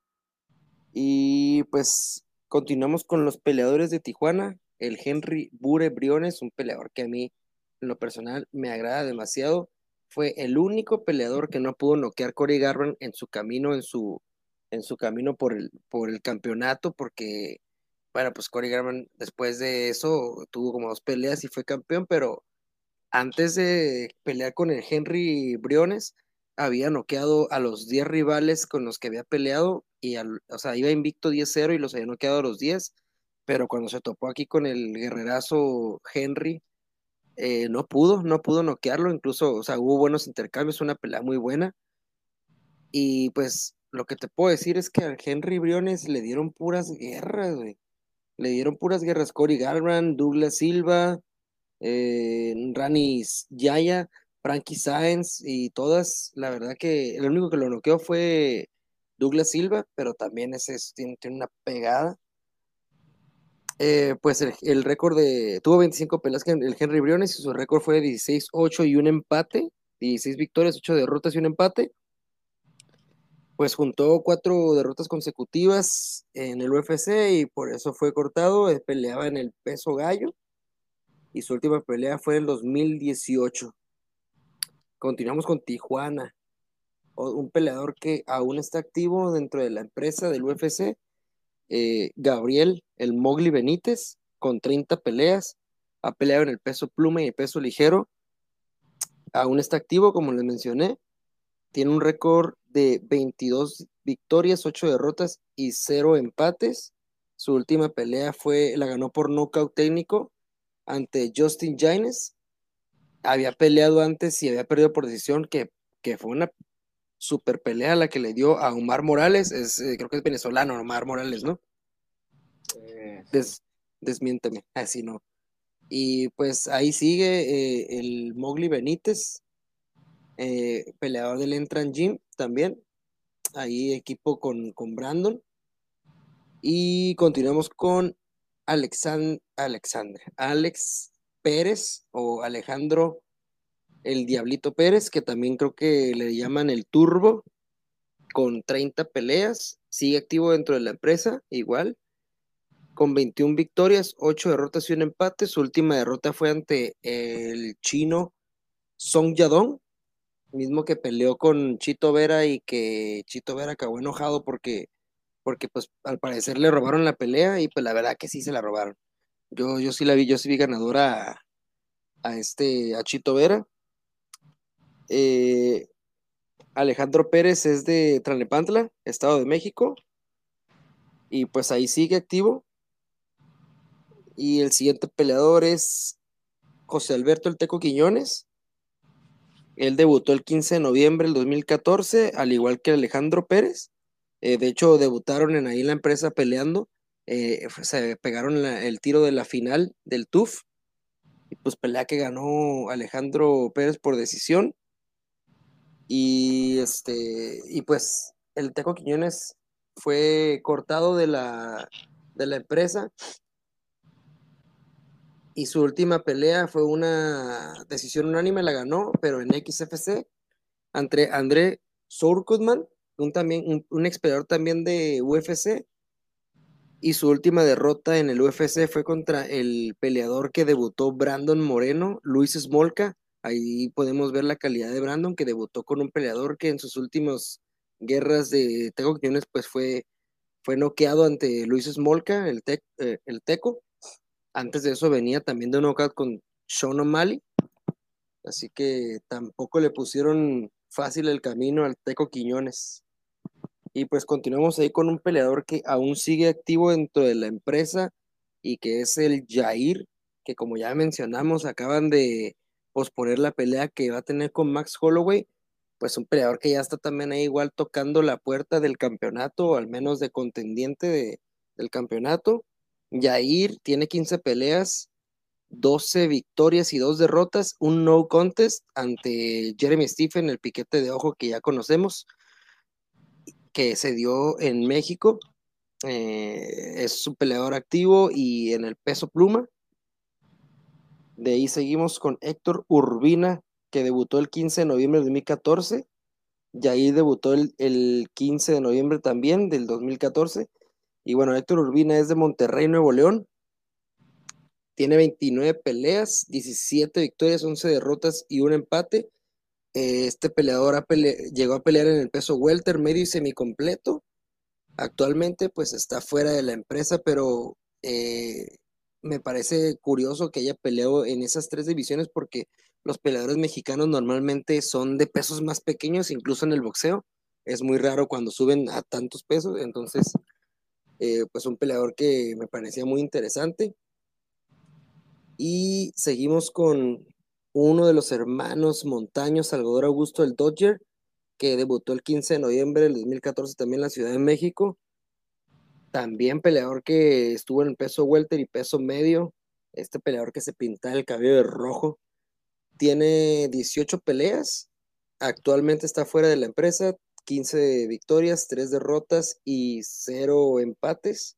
Speaker 2: Y pues continuamos con los peleadores de Tijuana. El Henry Bure Briones, un peleador que a mí en lo personal me agrada demasiado. Fue el único peleador que no pudo noquear Corey Garban en su camino, en su, en su camino por el, por el campeonato, porque, bueno, pues Corey Garban después de eso tuvo como dos peleas y fue campeón, pero antes de pelear con el Henry Briones, había noqueado a los 10 rivales con los que había peleado, y o sea, iba invicto 10-0 y los había noqueado a los 10, pero cuando se topó aquí con el guerrerazo Henry, eh, no pudo, no pudo noquearlo, incluso, o sea, hubo buenos intercambios, una pelea muy buena. Y pues lo que te puedo decir es que a Henry Briones le dieron puras guerras, güey. Le dieron puras guerras Cory Garbrandt, Douglas Silva, eh, Rani Yaya, Frankie Sáenz y todas. La verdad que el único que lo noqueó fue Douglas Silva, pero también ese tiene una pegada. Eh, pues el, récord de. Tuvo 25 peleas el Henry Briones y su récord fue de 16-8 y un empate. 16 victorias, 8 derrotas y un empate. Pues juntó cuatro derrotas consecutivas en el UFC y por eso fue cortado. Él peleaba en el peso gallo y su última pelea fue en 2018. Continuamos con Tijuana, un peleador que aún está activo dentro de la empresa del UFC eh, Gabriel, el Mogli Benítez, con 30 peleas, ha peleado en el peso pluma y el peso ligero, aún está activo, como les mencioné, tiene un récord de 22 victorias, 8 derrotas y 0 empates. Su última pelea fue, la ganó por nocaut técnico ante Justin Jaines. Había peleado antes y había perdido por decisión, que, que fue una super pelea la que le dio a Omar Morales, es, eh, creo que es venezolano, Omar Morales, ¿no? desmiénteme, así no. Y pues ahí sigue eh, el Mowgli Benítez, eh, peleador del Entran Gym también. Ahí equipo con, con Brandon. Y continuamos con Alexand Alexander, Alex Pérez o Alejandro el Diablito Pérez, que también creo que le llaman el Turbo, con 30 peleas, sigue activo dentro de la empresa, igual con 21 victorias, 8 derrotas y un empate. Su última derrota fue ante el chino Song Yadong, mismo que peleó con Chito Vera y que Chito Vera acabó enojado porque, porque pues al parecer le robaron la pelea y pues la verdad que sí se la robaron. Yo, yo sí la vi, yo sí vi ganadora a, este, a Chito Vera. Eh, Alejandro Pérez es de Tranepantla, Estado de México. Y pues ahí sigue activo. Y el siguiente peleador es José Alberto El Teco Quiñones. Él debutó el 15 de noviembre del 2014, al igual que Alejandro Pérez. Eh, de hecho, debutaron en ahí la empresa peleando. Eh, se pegaron el tiro de la final del TUF. Y pues pelea que ganó Alejandro Pérez por decisión. Y este, y pues el Teco Quiñones fue cortado de la, de la empresa y su última pelea fue una decisión unánime, la ganó, pero en XFC, ante André Sourkutman, un, también, un, un también de UFC, y su última derrota en el UFC fue contra el peleador que debutó Brandon Moreno, Luis Smolka. Ahí podemos ver la calidad de Brandon, que debutó con un peleador que en sus últimas guerras de Teco pues fue, fue noqueado ante Luis Smolka, el, eh, el Teco. Antes de eso venía también de un knockout con Sean O'Malley. Así que tampoco le pusieron fácil el camino al Teco Quiñones. Y pues continuamos ahí con un peleador que aún sigue activo dentro de la empresa y que es el Jair, que como ya mencionamos, acaban de posponer la pelea que va a tener con Max Holloway. Pues un peleador que ya está también ahí igual tocando la puerta del campeonato, o al menos de contendiente del campeonato. Yair tiene 15 peleas, 12 victorias y 2 derrotas, un no contest ante Jeremy Stephen, el piquete de ojo que ya conocemos, que se dio en México. Eh, es un peleador activo y en el peso pluma. De ahí seguimos con Héctor Urbina, que debutó el 15 de noviembre de 2014. Yair debutó el, el 15 de noviembre también del 2014 y bueno, Héctor Urbina es de Monterrey, Nuevo León. Tiene 29 peleas, 17 victorias, 11 derrotas y un empate. Eh, este peleador llegó a pelear en el peso welter, medio y semicompleto. Actualmente pues está fuera de la empresa, pero eh, me parece curioso que haya peleado en esas tres divisiones porque los peleadores mexicanos normalmente son de pesos más pequeños, incluso en el boxeo. Es muy raro cuando suben a tantos pesos, entonces eh, pues un peleador que me parecía muy interesante. Y seguimos con uno de los hermanos Montaños, Salvador Augusto del Dodger, que debutó el 15 de noviembre del 2014 también en la Ciudad de México. También peleador que estuvo en peso welter y peso medio. Este peleador que se pinta el cabello de rojo. Tiene 18 peleas. Actualmente está fuera de la empresa. 15 victorias, 3 derrotas y 0 empates.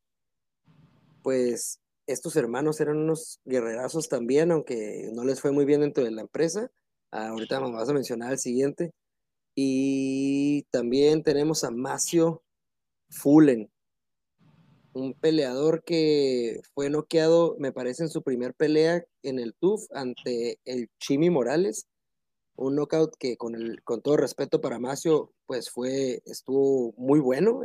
Speaker 2: Pues estos hermanos eran unos guerrerazos también, aunque no les fue muy bien dentro de la empresa. ahorita vamos a mencionar el siguiente. Y también tenemos a Macio Fullen, un peleador que fue noqueado, me parece, en su primer pelea en el TUF ante el Chimi Morales un knockout que con, el, con todo respeto para Macio, pues fue, estuvo muy bueno.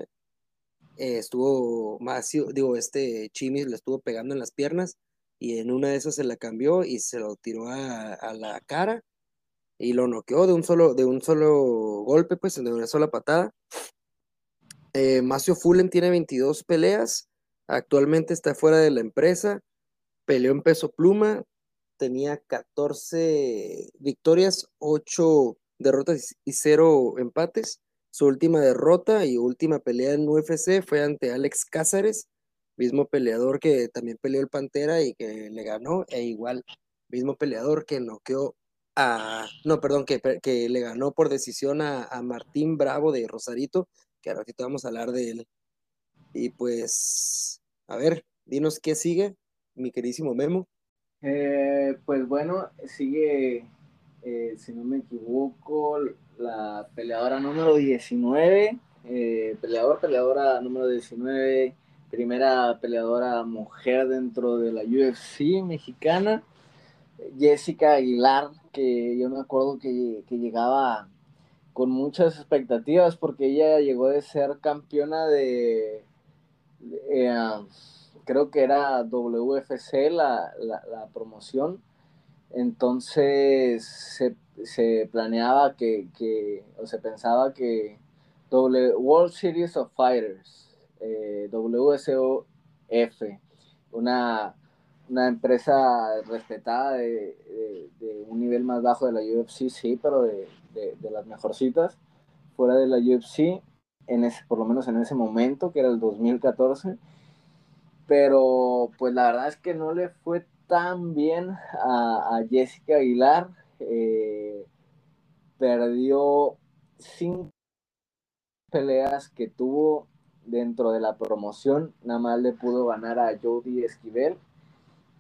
Speaker 2: Eh, estuvo Macio, digo, este Chimis le estuvo pegando en las piernas y en una de esas se la cambió y se lo tiró a, la cara y lo noqueó de un solo, de un solo golpe, pues de una sola patada. Eh, Macio Fullen tiene 22 peleas, actualmente está fuera de la empresa, peleó en peso pluma, tenía 14 victorias, 8 derrotas y 0 empates. Su última derrota y última pelea en UFC fue ante Alex Cázares, mismo peleador que también peleó el Pantera y que le ganó, e igual, mismo peleador que noqueó a, no, perdón, que, que le ganó por decisión a, Martín Bravo de Rosarito, que a ratito vamos a hablar de él. Y pues, a ver, dinos qué sigue, mi queridísimo Memo.
Speaker 1: Eh, pues bueno, sigue, eh, si no me equivoco, la peleadora número 19, eh, peleador, peleadora número 19, primera peleadora mujer dentro de la UFC mexicana, Jessica Aguilar, que yo me acuerdo que, llegaba con muchas expectativas porque ella llegó de ser campeona de, eh, creo que era WFC la, la promoción, entonces se se planeaba que, o se pensaba que World Series of Fighters, eh, WSOF, una, una empresa respetada de, un nivel más bajo de la UFC, sí, pero de, las mejorcitas, fuera de la UFC, en ese, por lo menos en ese momento, que era el 2014. Pero pues la verdad es que no le fue tan bien a, Jessica Aguilar eh, perdió cinco peleas que tuvo dentro de la promoción, nada más le pudo ganar a Jody Esquivel,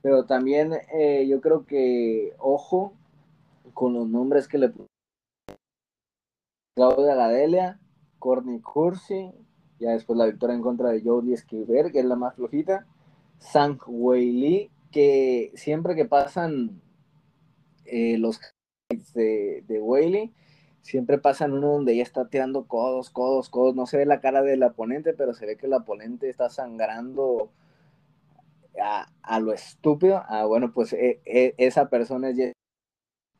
Speaker 1: pero también eh, yo creo que, ojo, con los nombres que le Claudia Gadelia, Courtney Cursi, ya después la victoria en contra de Jody Esquivel, que es la más flojita, Sang Wei Li, que siempre que pasan eh, los de, de Whaley siempre pasan uno donde ya está tirando codos, codos, codos. No se ve la cara del oponente, pero se ve que el oponente está sangrando a, lo estúpido. Ah, bueno, pues e, e, esa persona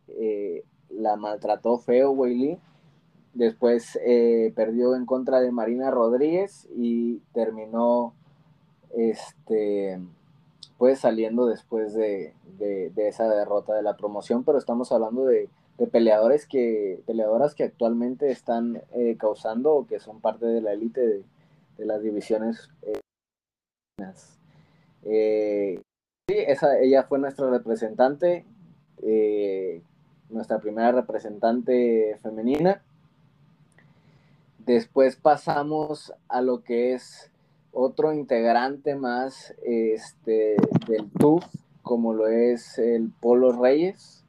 Speaker 1: eh, la maltrató feo, Whaley. Después eh, perdió en contra de Marina Rodríguez y terminó este pues saliendo después de, esa derrota de la promoción, pero estamos hablando de, peleadores que, peleadoras que actualmente están eh, causando o que son parte de la élite de, las divisiones. Eh, eh, sí, esa, ella fue nuestra representante, nuestra primera representante femenina. Después pasamos a lo que es otro integrante más este, del TUF, como lo es el Polo Reyes.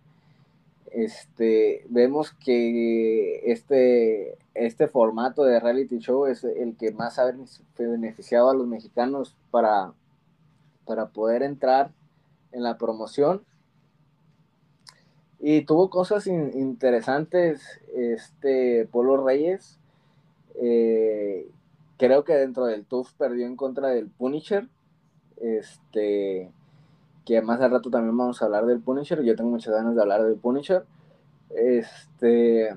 Speaker 1: Este, vemos que este, este formato de reality show es el que más ha beneficiado a los mexicanos para, para poder entrar en la promoción. Y tuvo cosas interesantes este Polo Reyes. Eh, creo que dentro del TUF perdió en contra del Punisher. Este, que más al rato también vamos a hablar del Punisher. Yo tengo muchas ganas de hablar del Punisher. Este,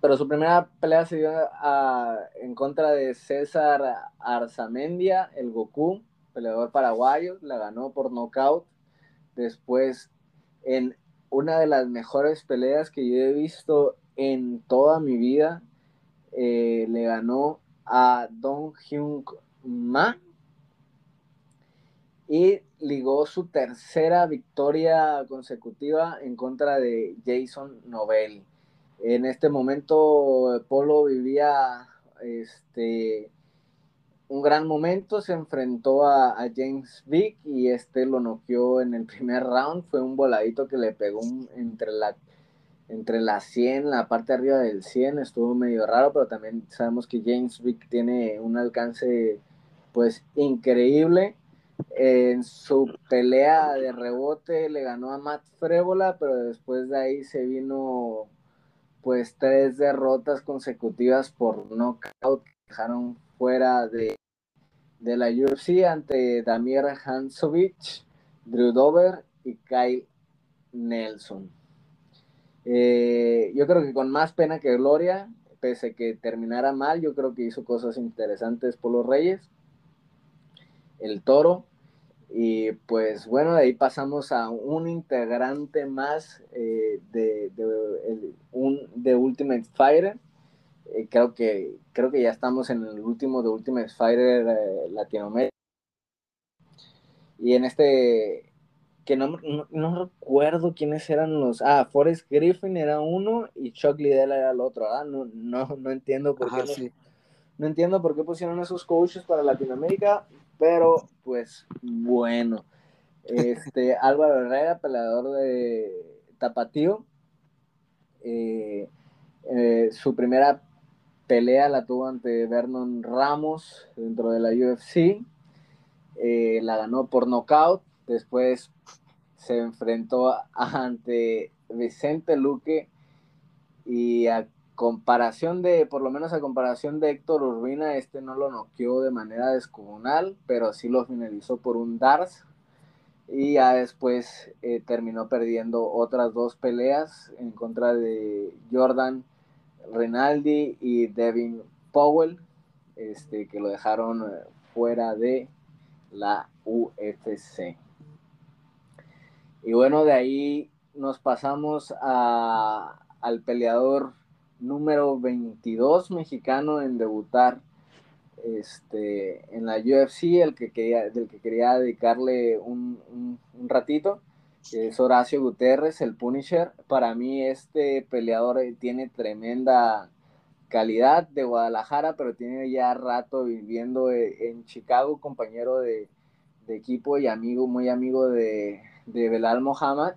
Speaker 1: pero su primera pelea se dio en contra de César Arzamendia, el Goku, peleador paraguayo. La ganó por nocaut. Después, en una de las mejores peleas que yo he visto en toda mi vida, eh, le ganó a Don Hyung Ma y ligó su tercera victoria consecutiva en contra de Jason Nobel. En este momento Polo vivía este, un gran momento, se enfrentó a, James Vick y este lo noqueó en el primer round, fue un voladito que le pegó entre la entre la 100, la parte arriba del 100, estuvo medio raro, pero también sabemos que James Vick tiene un alcance pues increíble. En su pelea de rebote le ganó a Matt Frébola, pero después de ahí se vino pues tres derrotas consecutivas por knockout que dejaron fuera de, de la UFC ante Damir Hansovich, Drew Dover y Kyle Nelson. Eh, yo creo que con más pena que gloria, pese que terminara mal, yo creo que hizo cosas interesantes por los Reyes. El Toro. Y pues bueno, de ahí pasamos a un integrante más eh, de, un, de Ultimate Fighter. Eh, creo, que, creo que ya estamos en el último de Ultimate Fighter Latinoamérica. Y en este, que no, no, recuerdo quiénes eran los. Ah, Forrest Griffin era uno y Chuck Liddell era el otro. Ah, no, no, no entiendo por qué. No, entiendo por qué pusieron esos coaches para Latinoamérica, pero pues bueno. Este, [laughs] Álvaro Herrera, peleador de Tapatío. Eh, eh, su primera pelea la tuvo ante Vernon Ramos dentro de la UFC. Eh, la ganó por nocaut. Después se enfrentó ante Vicente Luque y a comparación de, por lo menos a comparación de Héctor Urbina, este no lo noqueó de manera descomunal, pero sí lo finalizó por un DARS. Y ya después eh, terminó perdiendo otras dos peleas en contra de Jordan Rinaldi y Devin Powell, este, que lo dejaron eh, fuera de la UFC. Y bueno, de ahí nos pasamos a, al peleador número 22 mexicano en debutar este, en la UFC, el que quería, del que quería dedicarle un, un, ratito, que es Horacio Guterres, el Punisher. Para mí este peleador tiene tremenda calidad de Guadalajara, pero tiene ya rato viviendo en Chicago, compañero de, de equipo y amigo, muy amigo de, de Belal Mohamed,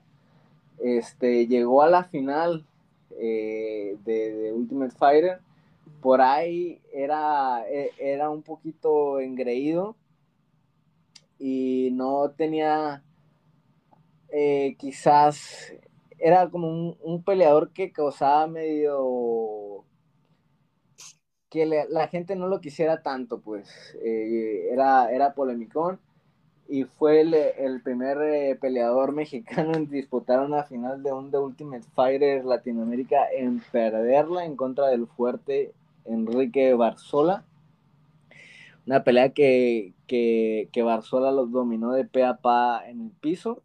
Speaker 1: este, llegó a la final eh, de, Ultimate Fighter. Por ahí era, e, era un poquito engreído y no tenía eh, quizás era como un, peleador que causaba medio que la gente no lo quisiera tanto pues eh, era, era polemicón y fue el, primer eh, peleador mexicano en disputar una final de un The Ultimate Fighter Latinoamérica en perderla en contra del fuerte Enrique Barzola. Una pelea que, que, que Barzola los dominó de pe a pa en el piso.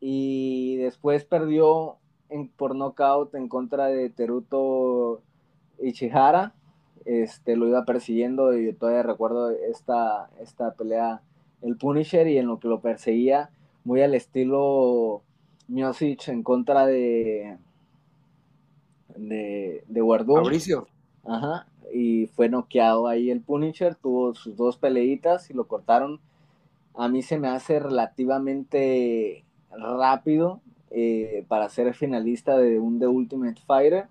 Speaker 1: Y después perdió en, por knockout en contra de Teruto Ichihara este, lo iba persiguiendo y todavía recuerdo esta, esta pelea, el Punisher, y en lo que lo perseguía, muy al estilo Miosic en contra de, de, de
Speaker 2: Mauricio.
Speaker 1: Ajá, y fue noqueado ahí el Punisher, tuvo sus dos peleitas y lo cortaron. A mí se me hace relativamente rápido eh, para ser finalista de un The Ultimate Fighter,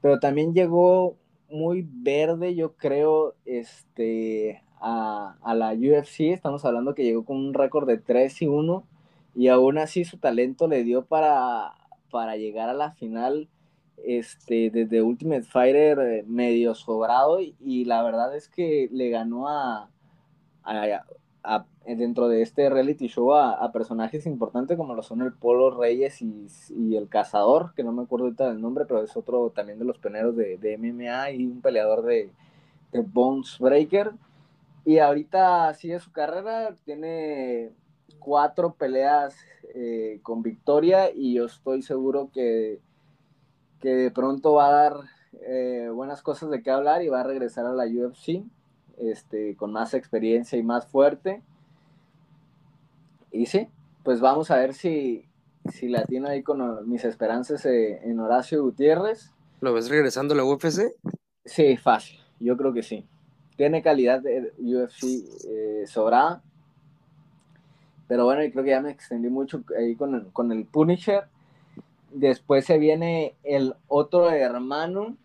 Speaker 1: pero también llegó muy verde, yo creo, este, a, la UFC. Estamos hablando que llegó con un récord de 3 y 1 y aún así su talento le dio para, para llegar a la final este, desde Ultimate Fighter eh, medio sobrado y, la verdad es que le ganó a, dentro de este reality show a, personajes importantes como lo son el Polo Reyes y, el Cazador, que no me acuerdo ahorita del nombre, pero es otro también de los pioneros de, MMA y un peleador de, Bones Breaker. Y ahorita sigue su carrera, tiene cuatro peleas eh, con victoria y yo estoy seguro que, que de pronto va a dar eh, buenas cosas de qué hablar y va a regresar a la UFC este, con más experiencia y más fuerte. Y sí, pues vamos a ver si, si la tiene ahí con mis esperanzas eh, en Horacio Gutiérrez.
Speaker 2: ¿Lo ves regresando a la UFC?
Speaker 1: Sí, fácil, yo creo que sí. Tiene calidad de UFC eh, sobrada. Pero bueno, yo creo que ya me extendí mucho ahí con el, con el Punisher. Después se viene el otro hermano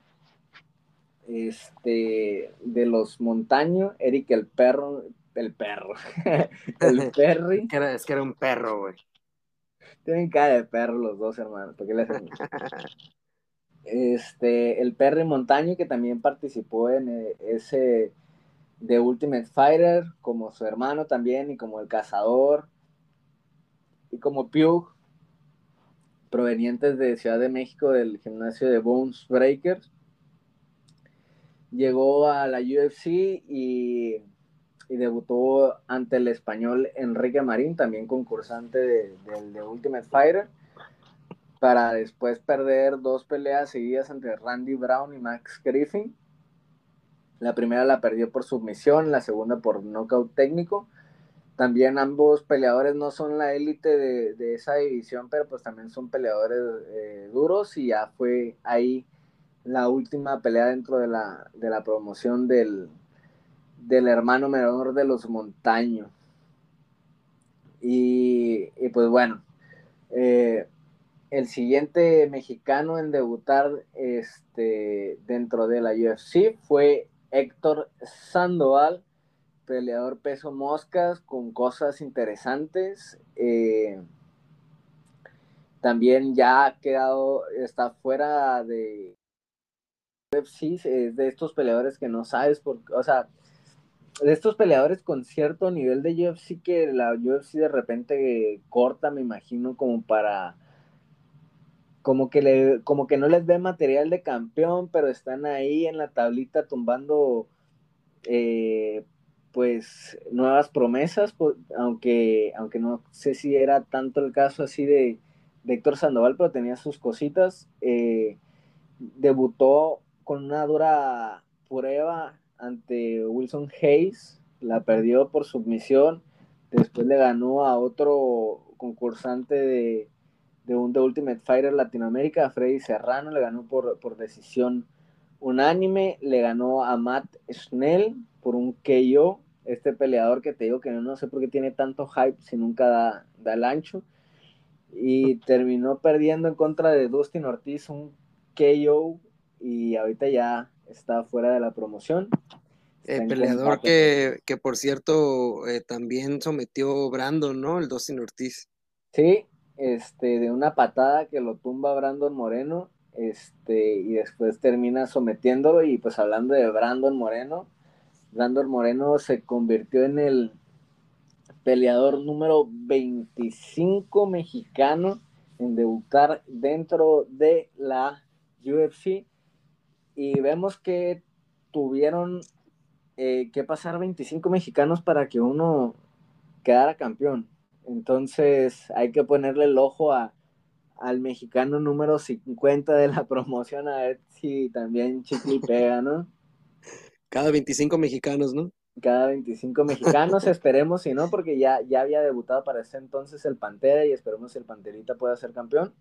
Speaker 1: este, de los montaños, Eric el perro, el perro, [laughs] el [laughs] Perry.
Speaker 2: es que era un perro, güey.
Speaker 1: Tienen cara de perro los dos hermanos, ¿por qué le hacen? [laughs] este, el Perry Montaño, que también participó en eh, ese de Ultimate Fighter, como su hermano también, y como el cazador, y como Pugh, provenientes de Ciudad de México del gimnasio de Bones Breakers llegó a la UFC y, debutó ante el español Enrique Marín, también concursante del de, Ultimate Fighter. para después perder dos peleas seguidas entre Randy Brown y Max Griffin. La primera la perdió por submisión, la segunda por knockout técnico. También ambos peleadores no son la élite de, esa división, pero pues también son peleadores eh, duros y ya fue ahí la última pelea dentro de la, de la promoción del, del hermano menor de los Montaños. Y, pues bueno, eh, el siguiente mexicano en debutar este, dentro de la UFC fue Héctor Sandoval, peleador peso moscas con cosas interesantes. Eh, también ya ha quedado, está fuera de UFC, es de estos peleadores que no sabes o sea, de estos peleadores con cierto nivel de UFC que la UFC de repente corta, me imagino, como para como que como que no les ve material de campeón, pero están ahí en la tablita tumbando eh, pues nuevas promesas, aunque, aunque no sé si era tanto el caso así de, Héctor Sandoval, pero tenía sus cositas. Eh, debutó con una dura prueba ante Wilson Hayes, la perdió por submisión, después le ganó a otro concursante de, un The Ultimate Fighter Latinoamérica, Freddy Serrano, le ganó por, por decisión unánime, le ganó a Matt Schnell por un KO, este peleador que te digo que no, sé por qué tiene tanto hype si nunca da, da el ancho, y terminó perdiendo en contra de Dustin Ortiz un KO y ahorita ya está fuera de la promoción.
Speaker 2: El peleador que, por cierto eh, también sometió Brandon, ¿no? El Dustin Ortiz.
Speaker 1: Sí, este, de una patada que lo tumba Brandon Moreno, este, y después termina sometiéndolo, y pues hablando de Brandon Moreno, Brandon Moreno se convirtió en el peleador número 25 mexicano en debutar dentro de la UFC y vemos que tuvieron eh, que pasar 25 mexicanos para que uno quedara campeón. Entonces hay que ponerle el ojo a, al mexicano número 50 de la [laughs] promoción a ver si también chicle pega, ¿no?
Speaker 2: Cada 25 mexicanos, ¿no?
Speaker 1: Cada 25 mexicanos, [laughs] esperemos si no, porque ya, ya había debutado para ese entonces el Pantera y esperemos que el Panterita pueda ser campeón.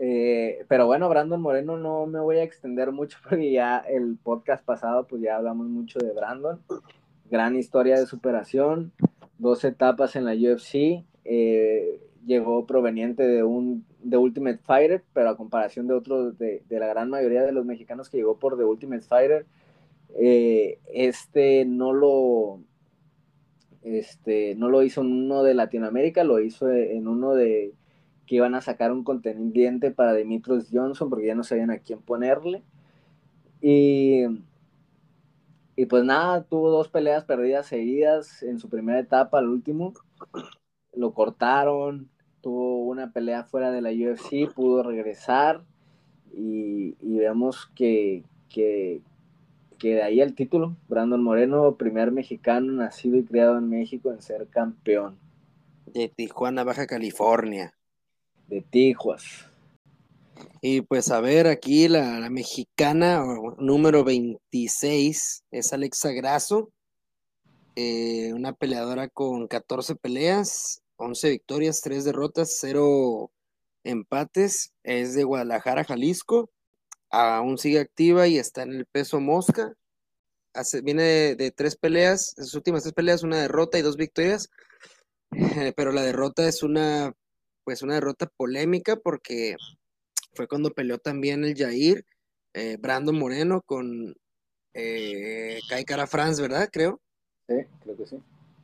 Speaker 1: Eh, pero bueno, Brandon Moreno no me voy a extender mucho [laughs] porque ya el podcast pasado pues ya hablamos mucho de Brandon. Gran historia de superación, dos etapas en la UFC. Eh, llegó proveniente de un The Ultimate Fighter, pero a comparación de otros, de, la gran mayoría de los mexicanos que llegó por The Ultimate Fighter, eh, este no lo este no lo hizo en uno de Latinoamérica, lo hizo en uno de que iban a sacar un contendiente para Demetrius Johnson porque ya no sabían a quién ponerle. Y, y pues nada, tuvo dos peleas perdidas seguidas en su primera etapa, al último. Lo cortaron, tuvo una pelea fuera de la UFC, pudo regresar y, vemos que, que, que de ahí el título. Brandon Moreno, primer mexicano nacido y criado en México en ser campeón.
Speaker 2: De Tijuana, Baja California
Speaker 1: de Tijuas.
Speaker 2: Y pues a ver, aquí la, mexicana número 26 es Alexa Grasso, eh, una peleadora con 14 peleas, 11 victorias, 3 derrotas, 0 empates, es de Guadalajara, Jalisco, aún sigue activa y está en el peso mosca, Hace, viene de, de, tres peleas, sus últimas tres peleas, una derrota y dos victorias, [laughs] pero la derrota es una pues una derrota polémica porque fue cuando peleó también el Jair, eh, Brando Moreno con eh, Kai Cara France, ¿verdad? Creo.
Speaker 1: Sí, creo que sí.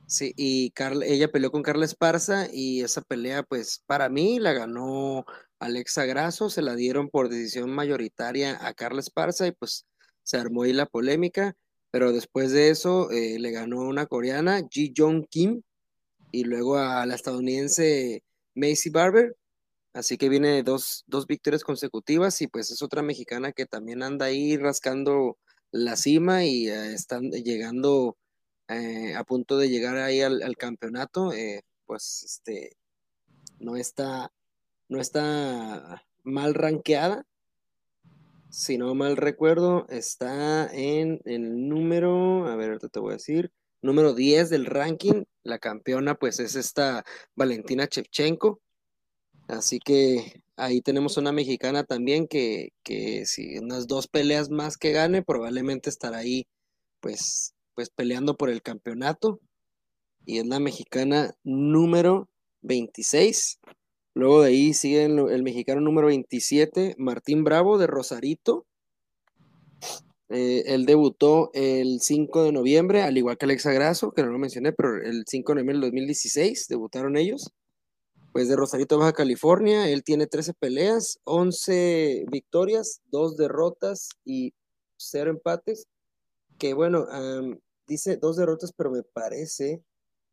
Speaker 2: Sí, y Carla, ella peleó con Carla Esparza y esa pelea, pues para mí la ganó Alexa Grasso, se la dieron por decisión mayoritaria a Carla Esparza y pues se armó ahí la polémica, pero después de eso eh, le ganó una coreana, Ji Jong Kim, y luego a la estadounidense Macy Barber, así que viene dos, dos victorias consecutivas y pues es otra mexicana que también anda ahí rascando la cima y eh, están llegando eh, a punto de llegar ahí al, campeonato, eh, pues este no está no está mal rankeada. Si no mal recuerdo, está en el número, a ver, ahorita te voy a decir, número 10 del ranking. La campeona, pues, es esta Valentina Chevchenko. Así que ahí tenemos una mexicana también que, que si unas dos peleas más que gane, probablemente estará ahí, pues, pues peleando por el campeonato. Y es la mexicana número 26. Luego de ahí sigue el, mexicano número 27, Martín Bravo de Rosarito. Eh, él debutó el 5 de noviembre, al igual que Alexa Grasso, que no lo mencioné, pero el 5 de noviembre del 2016 debutaron ellos. Pues de Rosarito, Baja California, él tiene 13 peleas, 11 victorias, 2 derrotas y 0 empates. Que bueno, dice dos derrotas, pero me parece,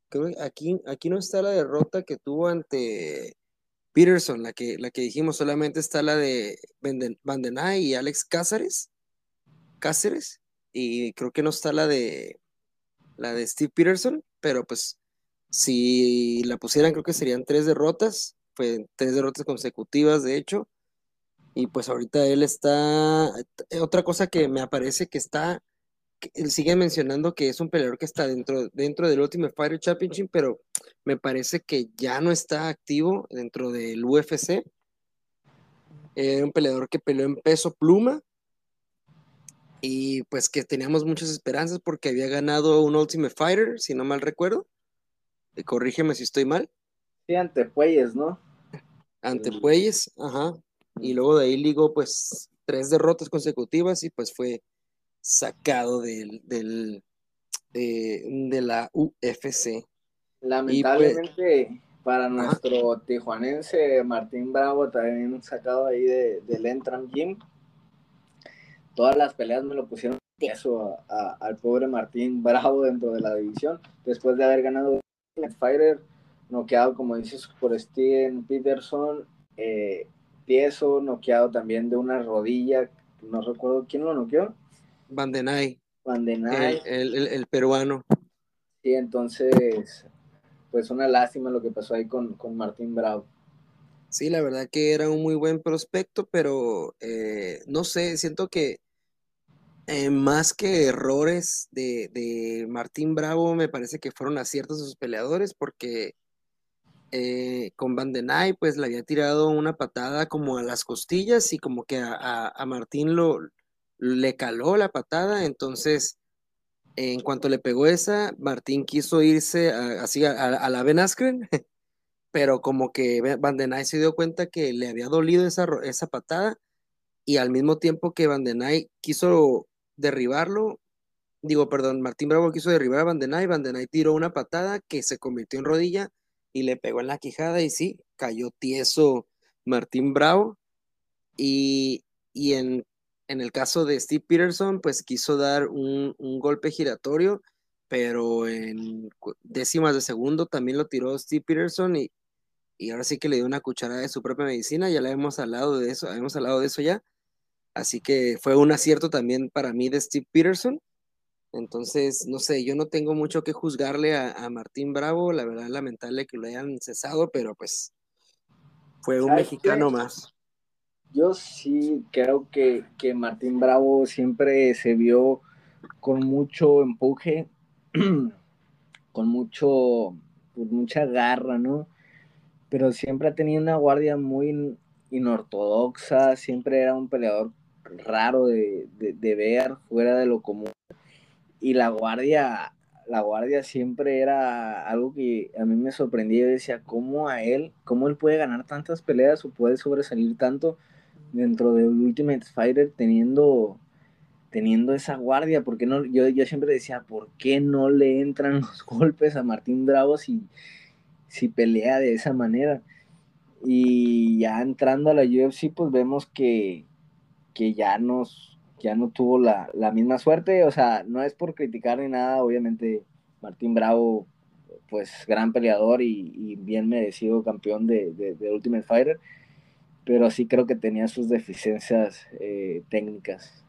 Speaker 2: que aquí, aquí no está la derrota que tuvo ante Peterson, la que, la que dijimos, solamente está la de Vandenay y Alex Cáceres. Cáceres. Y creo que no está la de la de Steve Peterson, pero pues si la pusieran creo que serían tres derrotas, fue tres derrotas consecutivas de hecho. Y pues ahorita él está, otra cosa que me aparece que está él sigue mencionando que es un peleador que está dentro, dentro del Ultimate Fighter Championship, pero me parece que ya no está activo dentro del UFC. Era un peleador que peleó en peso pluma y pues que teníamos muchas esperanzas porque había ganado un Ultimate Fighter, si no mal recuerdo. Corrígeme si estoy mal.
Speaker 1: Sí, ante Puelles, ¿no?
Speaker 2: Ante Puelles, ajá. Y luego de ahí ligó pues tres derrotas consecutivas y pues fue sacado del, del de, la UFC.
Speaker 1: Lamentablemente para nuestro tijuanense Martín Bravo, también sacado ahí de, del Entram Gym. Todas las peleas me lo pusieron eso al pobre Martín [laughs] Bravo dentro de la división, después de haber ganado el Fighter, noqueado como dices por Steven Peterson, eh, Tieso, noqueado también de una rodilla, no recuerdo quién lo noqueó.
Speaker 2: Bandenay.
Speaker 1: Bandenay.
Speaker 2: El, el, peruano.
Speaker 1: Sí, entonces, pues una lástima lo que pasó ahí con, Martín Bravo.
Speaker 2: Sí, la verdad que era un muy buen prospecto, pero eh, no sé, siento que eh, más que errores de, de, Martín Bravo, me parece que fueron aciertos de sus peleadores, porque eh, con Bandenay, pues le había tirado una patada como a las costillas y como que a, a Martín lo, le caló la patada, entonces en cuanto le pegó esa, Martín quiso irse así a, la Ben Askren, [laughs] pero como que Van den se dio cuenta que le había dolido esa, esa patada y al mismo tiempo que Van den quiso derribarlo, digo, perdón, Martín Bravo quiso derribar a Van den Van den tiró una patada que se convirtió en rodilla y le pegó en la quijada y sí, cayó tieso Martín Bravo y, y en en el caso de Steve Peterson, pues quiso dar un, golpe giratorio, pero en décimas de segundo también lo tiró Steve Peterson y, ahora sí que le dio una cucharada de su propia medicina, ya la hemos hablado de eso, hemos hablado de eso ya. Así que fue un acierto también para mí de Steve Peterson. Entonces, no sé, yo no tengo mucho que juzgarle a, a Martín Bravo, la verdad lamentable que lo hayan cesado, pero pues fue un mexicano más.
Speaker 1: Yo sí creo que, Martín Bravo siempre se vio con mucho empuje, [clears throat] con mucho, pues, mucha garra, ¿no? Pero siempre ha tenido una guardia muy inortodoxa, siempre era un peleador raro de, de, ver, fuera de lo común. Y la guardia, la guardia siempre era algo que a mí me sorprendía. Yo decía, ¿cómo a él, cómo él puede ganar tantas peleas o puede sobresalir tanto? dentro del Ultimate Fighter teniendo, teniendo esa guardia, porque no, yo, yo siempre decía, ¿por qué no le entran [laughs] los golpes a Martín Bravo si, si pelea de esa manera? Y ya entrando a la UFC, pues vemos que, que ya nos ya no tuvo la, misma suerte, o sea, no es por criticar ni nada, obviamente Martín Bravo, pues gran peleador y, bien merecido campeón de, de Ultimate Fighter, pero sí creo que tenía sus deficiencias eh, técnicas.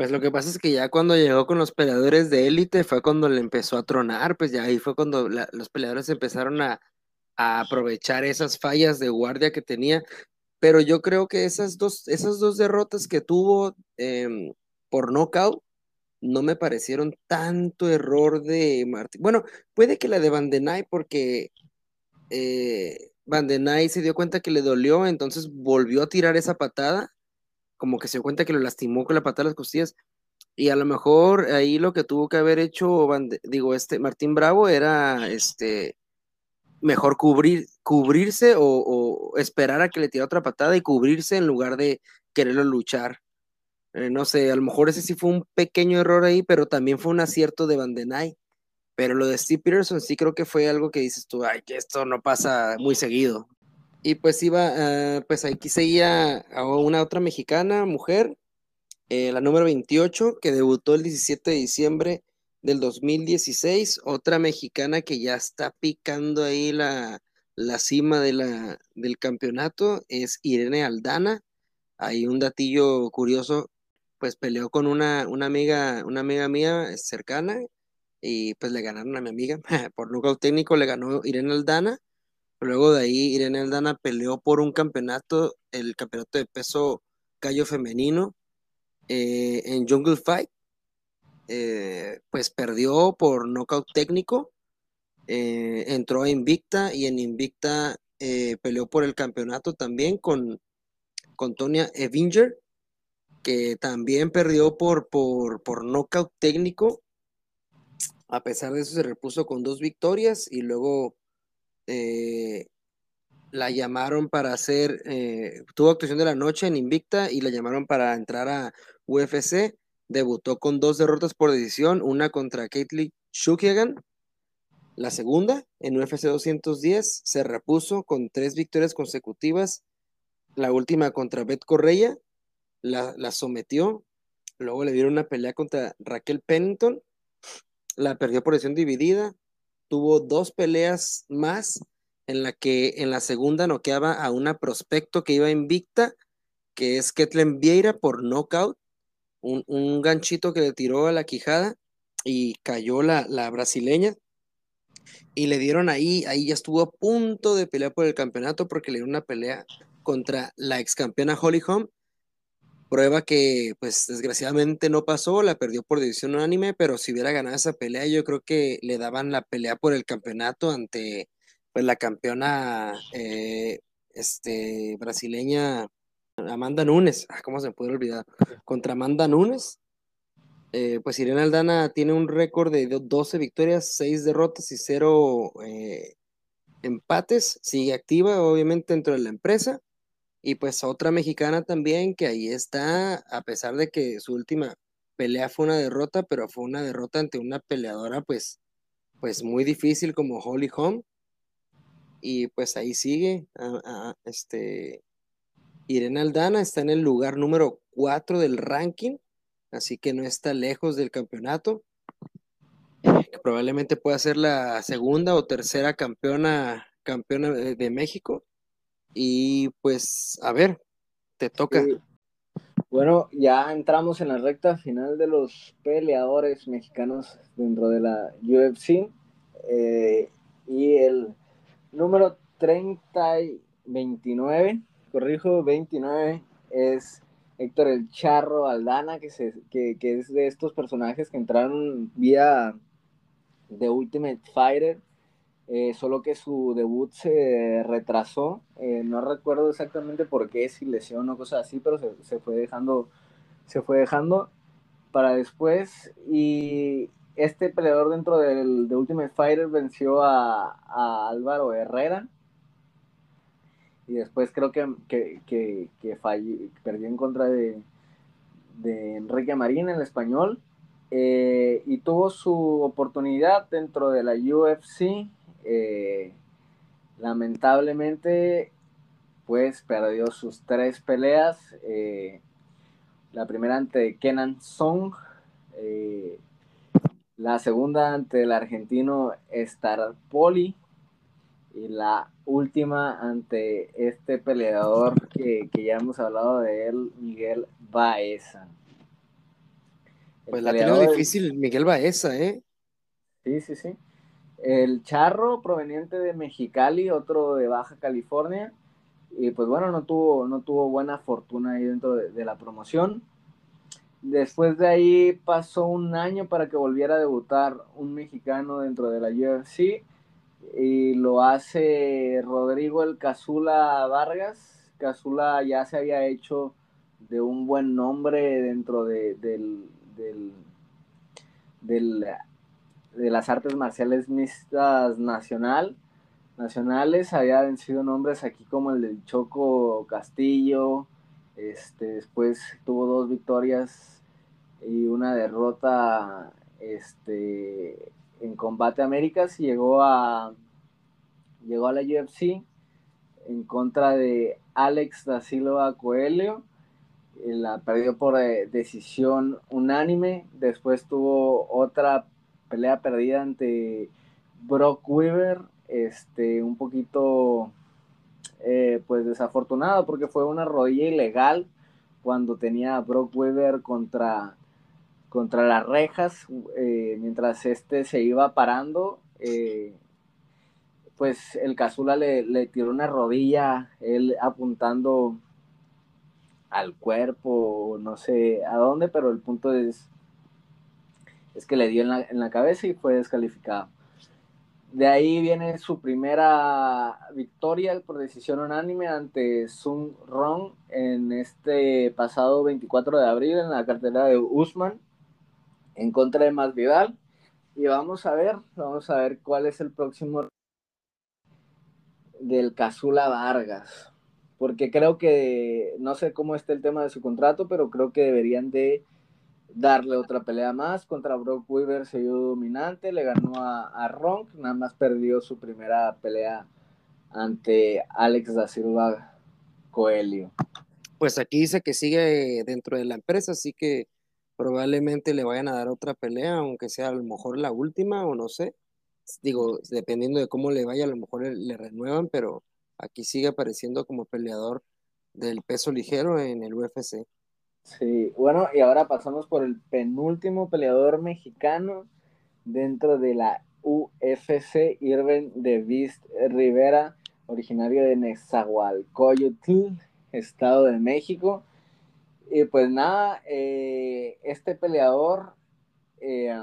Speaker 2: Pues lo que pasa es que ya cuando llegó con los peleadores de élite fue cuando le empezó a tronar, pues ya ahí fue cuando los peleadores empezaron a, aprovechar esas fallas de guardia que tenía. Pero yo creo que esas dos, esas dos derrotas que tuvo em, por nocaut no me parecieron tanto error de Martín. Bueno, puede que la de Van porque eh, Van se dio cuenta que le dolió, entonces volvió a tirar esa patada, como que se dio cuenta que lo lastimó con la patada de las costillas. Y a lo mejor ahí lo que tuvo que haber hecho, digo, este Martín Bravo era este mejor cubrir, cubrirse o, esperar a que le tire otra patada y cubrirse en lugar de quererlo luchar. Eh, no sé, a lo mejor ese sí fue un pequeño error ahí, pero también fue un acierto de Van Pero lo de Steve Peterson sí creo que fue algo que dices tú, ay, que esto no pasa muy seguido. Y pues iba, uh, pues aquí seguía a una otra mexicana, mujer, eh, la número 28, que debutó el 17 de diciembre del 2016, otra mexicana que ya está picando ahí la, cima de la, del campeonato, es Irene Aldana. Hay un datillo curioso, pues peleó con una, una, amiga, una amiga mía cercana y pues le ganaron a mi amiga. [laughs] por nocaut técnico le ganó Irene Aldana. Luego de ahí Irene Aldana peleó por un campeonato, el campeonato de peso callo femenino, eh, en Jungle Fight, eh, pues perdió por nocaut técnico, eh, entró a Invicta y en Invicta peleó por el campeonato también con, con Tonya Evinger, que también perdió por, por, por nocaut técnico. A pesar de eso se repuso con dos victorias y luego la llamaron para hacer, tuvo actuación de la noche en Invicta y la llamaron para entrar a UFC, debutó con dos derrotas por decisión, una contra Caitlin Shukagan, la segunda en UFC 210 se repuso con tres victorias consecutivas, la última contra Beth Correia, la, la sometió, luego le dieron una pelea contra Raquel Pennington, la perdió por decisión dividida, tuvo dos peleas más en la que en la segunda noqueaba a una prospecto que iba invicta, que es Ketlen Vieira por knockout, un, ganchito que le tiró a la quijada y cayó la, brasileña. Y le dieron ahí, ahí ya estuvo a punto de pelear por el campeonato porque le dieron una pelea contra la ex campeona Holly Holm. Prueba que, pues desgraciadamente no pasó, la perdió por decisión unánime, pero si hubiera ganado esa pelea, yo creo que le daban la pelea por el campeonato ante pues, la campeona eh, este, brasileña Amanda Nunes, ah, ¿cómo se me puede olvidar? [laughs] Contra Amanda Nunes. Eh, pues Irene Aldana tiene un récord de 12 victorias, 6 derrotas y 0 eh, empates. Sigue activa, obviamente, dentro de la empresa. Y pues otra mexicana también que ahí está, a pesar de que su última pelea fue una derrota, pero fue una derrota ante una peleadora pues, pues muy difícil como Holly Holm. Y pues ahí sigue, este, Irene Aldana está en el lugar número 4 del ranking, así que no está lejos del campeonato. probablemente pueda ser la segunda o tercera campeona, campeona de, México. Y pues, a ver, te toca.
Speaker 1: Bueno, ya entramos en la recta final de los peleadores mexicanos dentro de la UFC. Eh, y el número 30 y 29 corrijo, 29 es Héctor el Charro Aldana, que, se, que, es de estos personajes que entraron vía The Ultimate Fighter, eh, solo que su debut se retrasó. Eh, no recuerdo exactamente por qué, si lesión o cosas así, pero se, fue dejando, se fue dejando para después. Y este peleador dentro del The Ultimate Fighter venció a, a Álvaro Herrera y después creo que, que, que, perdió en contra de, de Enrique Marín el español eh, y tuvo su oportunidad dentro de la UFC. Eh, lamentablemente, pues perdió sus tres peleas. Eh, la primera ante Kenan Song, la segunda ante el argentino Star Poli y la última ante este peleador que, ya hemos hablado de él, Miguel Baeza.
Speaker 2: pues la tiene difícil Miguel Baeza, ¿eh?
Speaker 1: Sí, sí, sí. El Charro, proveniente de Mexicali, otro de Baja California. Y pues bueno, no tuvo, no tuvo buena fortuna ahí dentro de, la promoción. Después de ahí pasó un año para que volviera a debutar un mexicano dentro de la UFC y lo hace Rodrigo el Cazula Vargas. Cazula ya se había hecho de un buen nombre dentro de, del, del, de las artes marciales mixtas nacional, nacionales. Había vencido nombres aquí como el del Choco Castillo. Este, después tuvo dos victorias y una derrota este, en Combate Américas llegó a, llegó a la UFC en contra de Alex da Silva Coelho la perdió por eh, decisión unánime. Después tuvo otra pelea perdida ante Brock Weaver, este, un poquito eh, pues desafortunado porque fue una rodilla ilegal cuando tenía a Brock Weaver contra, contra las rejas, eh, mientras este se iba parando, pues el Cazula le, le tiró una rodilla, él apuntando al cuerpo, no sé a dónde, pero el punto es, es que le dio en la, cabeza y fue descalificado. De ahí viene su primera victoria por decisión unánime ante Sun Rong en este pasado 24 de abril en la cartera de Usman en contra de Masvidal. Y vamos a ver, vamos a ver cuál es el próximo del Casula Vargas porque creo que, no sé cómo está el tema de su contrato, pero creo que deberían de darle otra pelea más. Contra Brock Weaver se dio dominante, le ganó a, a Ronk, nada más perdió su primera pelea ante Alex da Silva Coelho.
Speaker 2: Pues aquí dice que sigue dentro de la empresa, así que probablemente le vayan a dar otra pelea, aunque sea a lo mejor la última o no sé. Digo, dependiendo de cómo le vaya, a lo mejor le renuevan, pero aquí sigue apareciendo como peleador del peso ligero en el UFC.
Speaker 1: Sí, bueno, y ahora pasamos por el penúltimo peleador mexicano dentro de la UFC, Irving de Rivera, originario de Nezahualcóyotl, Estado de México. Y pues nada, eh, este peleador eh,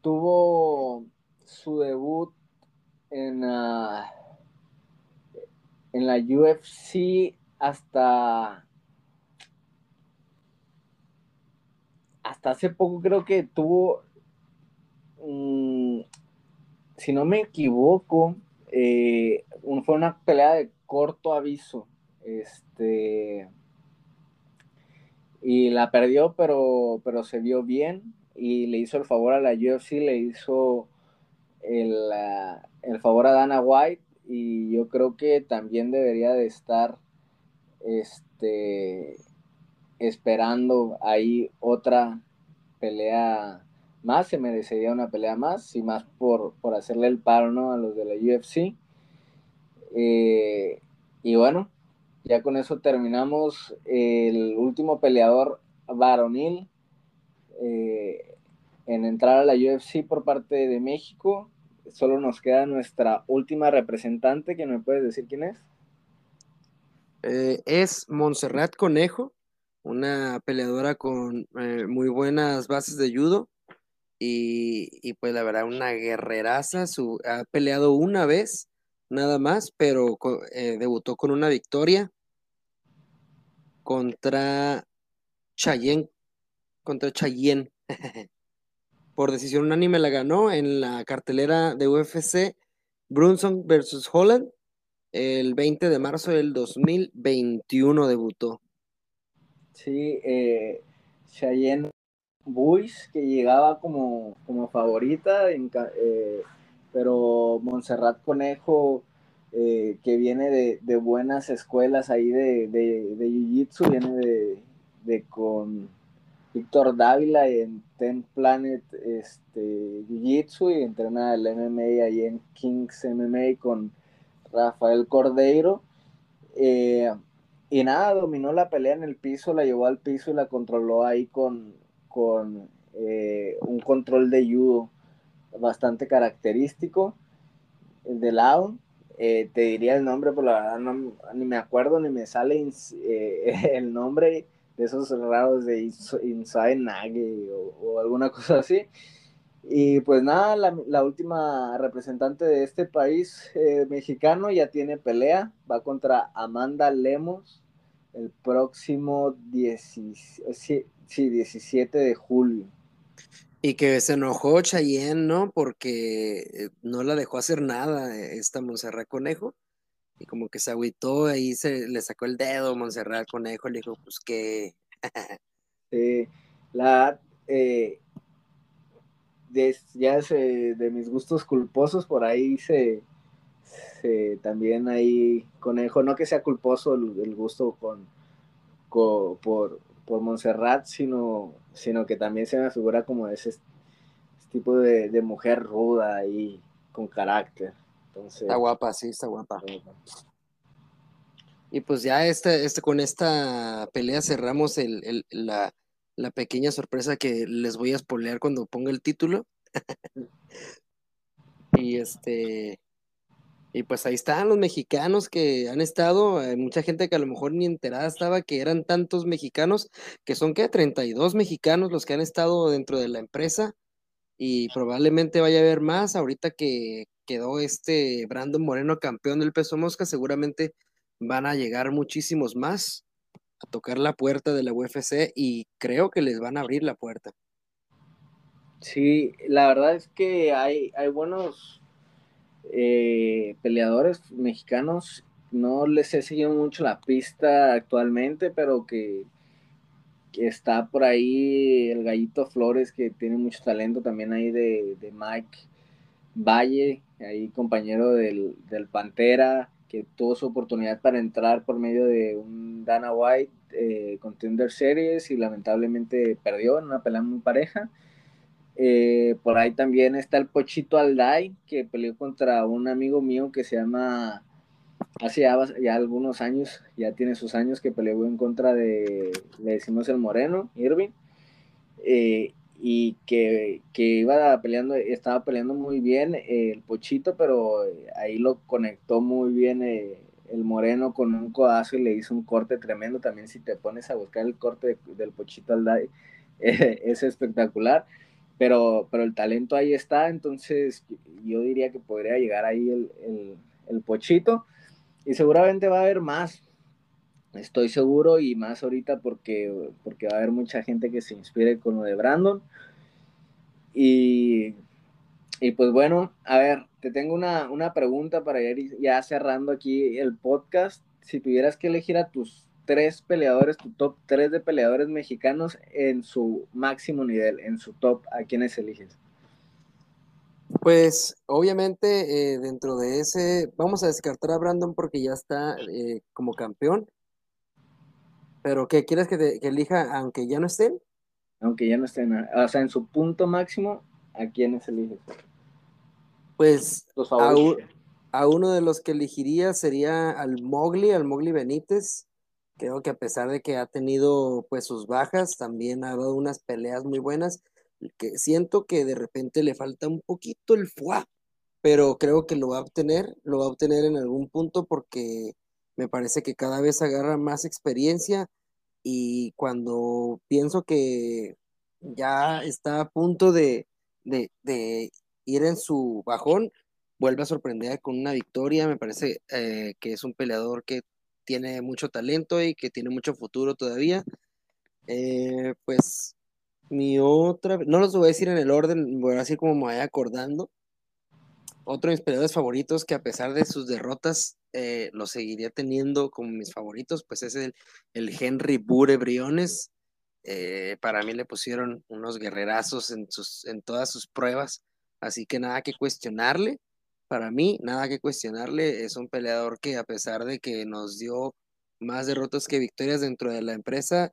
Speaker 1: tuvo su debut en, uh, en la UFC hasta hasta hace poco creo que tuvo mm, si no me equivoco eh, fue una pelea de corto aviso este y la perdió pero pero se vio bien y le hizo el favor a la UFC le hizo el, el favor a Dana White y yo creo que también debería de estar este, esperando ahí otra pelea más, se merecería una pelea más, y más por, hacerle el paro ¿no? a los de la UFC. Eh, y bueno, ya con eso terminamos el último peleador varonil eh, en entrar a la UFC por parte de México solo nos queda nuestra última representante, que me puedes decir quién es.
Speaker 2: Eh, es Montserrat Conejo, una peleadora con eh, muy buenas bases de judo y, pues la verdad una guerreraza, su, ha peleado una vez nada más, pero eh, debutó con una victoria contra Chayenne, contra Chayenne. [laughs] por decisión unánime la ganó en la cartelera de UFC Brunson versus Holland. El 20 de marzo del 2021 debutó.
Speaker 1: Sí, eh, Cheyenne Bush, que llegaba como, como favorita, eh, pero Montserrat Conejo, eh, que viene de, buenas escuelas ahí de, de, de Jiu-Jitsu, viene de, de con Víctor Dávila en Ten Planet este, Jiu-Jitsu y entrena el MMA ahí en Kings MMA con Rafael Cordeiro. Eh, y nada, dominó la pelea en el piso, la llevó al piso y la controló ahí con, con eh, un control de judo bastante característico, de Lao. Eh, te diría el nombre, pero la verdad no, ni me acuerdo ni me sale eh, [laughs] el nombre de esos raros de Inside Nage o, alguna cosa así. Y pues nada, la, última representante de este país eh, mexicano ya tiene pelea, va contra Amanda Lemos el próximo 17 de julio.
Speaker 2: Y que se enojó Chayenne, ¿no? Porque eh, no la dejó hacer nada eh, esta Montserrat Conejo. Y como que se agüitó, ahí se le sacó el dedo Montserrat Conejo, le dijo, pues que... [laughs]
Speaker 1: sí, la... Eh, ya de mis gustos culposos, por ahí se, también ahí Conejo, no que sea culposo el, gusto con, por, por Montserrat, sino, sino que también se me figura como ese, tipo de, mujer ruda y con carácter. Entonces,
Speaker 2: está guapa, sí, está guapa. Y pues ya este, este, con esta pelea cerramos el, la, la, pequeña sorpresa que les voy a spoilear cuando ponga el título. [laughs] y este, y pues ahí están los mexicanos que han estado, hay mucha gente que a lo mejor ni enterada estaba que eran tantos mexicanos, que son que 32 mexicanos los que han estado dentro de la empresa y probablemente vaya a haber más. Ahorita que quedó este Brandon Moreno campeón del peso mosca, seguramente van a llegar muchísimos más a tocar la puerta de la UFC y creo que les van a abrir la puerta.
Speaker 1: Sí, la verdad es que hay, hay buenos eh, peleadores mexicanos. No les he seguido mucho la pista actualmente, pero que, está por ahí el Gallito Flores, que tiene mucho talento también ahí de, Mike Valle, ahí compañero del, Pantera, que tuvo su oportunidad para entrar por medio de un Dana White eh, Contender Series y lamentablemente perdió en una pelea muy pareja. Eh, por ahí también está el Pochito Alday, que peleó contra un amigo mío que se llama, hace ya, algunos años, ya tiene sus años, que peleó en contra de, le decimos el Moreno, Irving, eh, y que, iba peleando, estaba peleando muy bien eh, el Pochito, pero ahí lo conectó muy bien el Moreno con un codazo y le hizo un corte tremendo. También si te pones a buscar el corte del Pochito Alday, [laughs] es espectacular pero, pero el talento ahí está, entonces yo diría que podría llegar ahí el, el, pochito y seguramente va a haber más, estoy seguro y más ahorita porque, porque va a haber mucha gente que se inspire con lo de Brandon. Y, y pues bueno, a ver, te tengo una, una pregunta para ir ya cerrando aquí el podcast. Si tuvieras que elegir a tus tres peleadores, tu top tres de peleadores mexicanos en su máximo nivel, en su top, ¿a quiénes eliges?
Speaker 2: Pues obviamente eh, dentro de ese, vamos a descartar a Brandon porque ya está eh, como campeón. Pero ¿qué quieres que, te, elija aunque ya no estén?
Speaker 1: Aunque ya no estén, o sea, en su punto máximo, ¿a quiénes eliges?
Speaker 2: Pues a, a, uno de los que elegiría sería al Mowgli, al Mowgli Benítez. Creo que a pesar de que ha tenido pues sus bajas, también ha dado unas peleas muy buenas. Que siento que de repente le falta un poquito el fuá, pero creo que lo va a obtener, lo va a obtener en algún punto porque me parece que cada vez agarra más experiencia y cuando pienso que ya está a punto de, ir en su bajón, vuelve a sorprender con una victoria. Me parece eh, que es un peleador que tiene mucho talento y que tiene mucho futuro todavía. Eh, pues mi otra, no los voy a decir en el orden, voy a decir como me vaya acordando. Otro de mis peleadores favoritos que a pesar de sus derrotas eh, lo seguiría teniendo como mis favoritos, pues es el, Henry Bure Briones. Eh, para mí le pusieron unos guerrerazos en, sus, en todas sus pruebas, así que nada que cuestionarle para mí, nada que cuestionarle, es un peleador que a pesar de que nos dio más derrotas que victorias dentro de la empresa,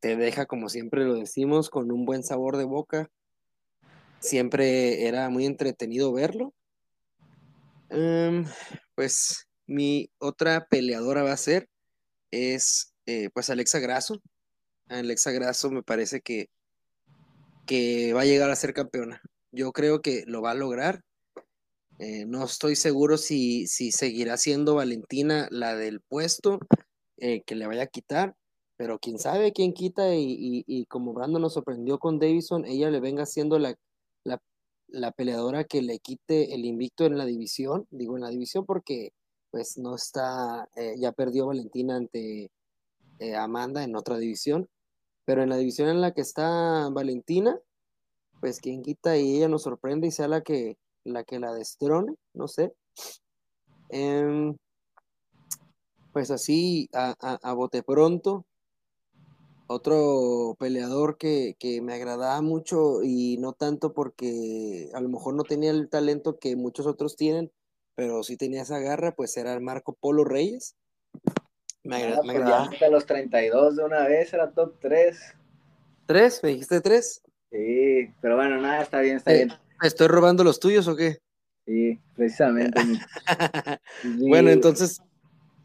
Speaker 2: te deja, como siempre lo decimos, con un buen sabor de boca. Siempre era muy entretenido verlo. Em, pues mi otra peleadora va a ser, es eh, pues Alexa Grasso. Alexa Grasso me parece que, que va a llegar a ser campeona. Yo creo que lo va a lograr. Eh, no estoy seguro si, si seguirá siendo Valentina la del puesto eh, que le vaya a quitar, pero quién sabe quién quita y, como Brandon nos sorprendió con Davison, ella le venga siendo la, la, peleadora que le quite el invicto en la división, digo en la división porque pues no está, eh, ya perdió Valentina ante Amanda en otra división, pero en la división en la que está Valentina, pues quien quita y ella nos sorprende y sea la que la, que la destrone, no sé. Em, pues así, a, a, bote pronto, otro peleador que, que, me agradaba mucho y no tanto porque a lo mejor no tenía el talento que muchos otros tienen, pero sí tenía esa garra, pues era el Marco Polo Reyes.
Speaker 1: Me, agrada, me pues agradaba. los 32 de una vez, era top 3.
Speaker 2: ¿Tres? ¿Me dijiste tres?
Speaker 1: Sí, pero bueno, nada, está bien, está eh, bien.
Speaker 2: ¿Estoy robando los tuyos o qué?
Speaker 1: Sí, precisamente. [laughs]
Speaker 2: bueno, entonces,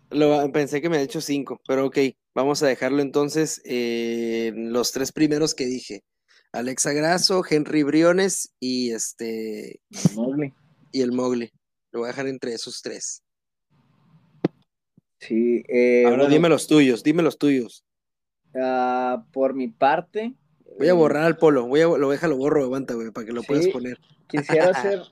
Speaker 2: lo, pensé que me ha hecho cinco, pero ok, vamos a dejarlo entonces en los tres primeros que dije. Alexa Grasso, Henry Briones y este...
Speaker 1: Mowgli.
Speaker 2: Y el Mowgli. Lo voy a dejar entre esos tres.
Speaker 1: Sí. Eh,
Speaker 2: Ahora dime los tuyos, dime los tuyos.
Speaker 1: Ah, por mi parte,
Speaker 2: Voy a borrar al polo, voy a, lo lo borro, aguanta, güey, para que lo puedas poner.
Speaker 1: Quisiera [laughs] hacer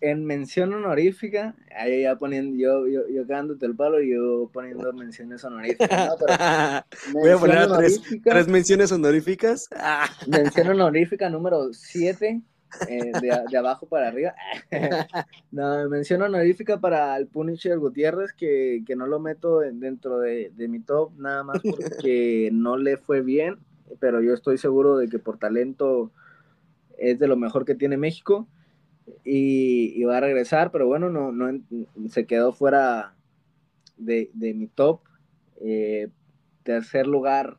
Speaker 1: en mención honorífica, ahí ya poniendo, yo, yo, yo cagándote el palo y yo poniendo menciones honoríficas. [laughs]
Speaker 2: voy a poner tres, tres, menciones honoríficas. [laughs]
Speaker 1: mención honorífica número 7, eh, de, de, abajo para arriba. [laughs] no, mención honorífica para el Punisher Gutiérrez, que, que no lo meto dentro de, de mi top, nada más porque [laughs] no le fue bien pero yo estoy seguro de que por talento es de lo mejor que tiene México y, va a regresar, pero bueno, no, no se quedó fuera de, mi top. Eh, tercer lugar,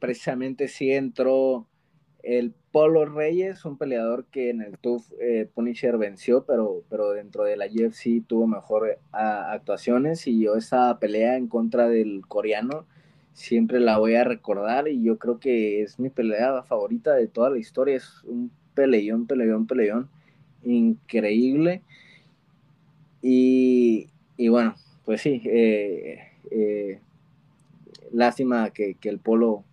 Speaker 1: precisamente sí entró el Polo Reyes, un peleador que en el TUF eh, Punisher venció, pero, pero dentro de la UFC tuvo mejor actuaciones y yo esa pelea en contra del coreano siempre la voy a recordar y yo creo que es mi pelea favorita de toda la historia. Es un peleón, peleón, peleón increíble. Y, bueno, pues sí, eh, eh, lástima que, el polo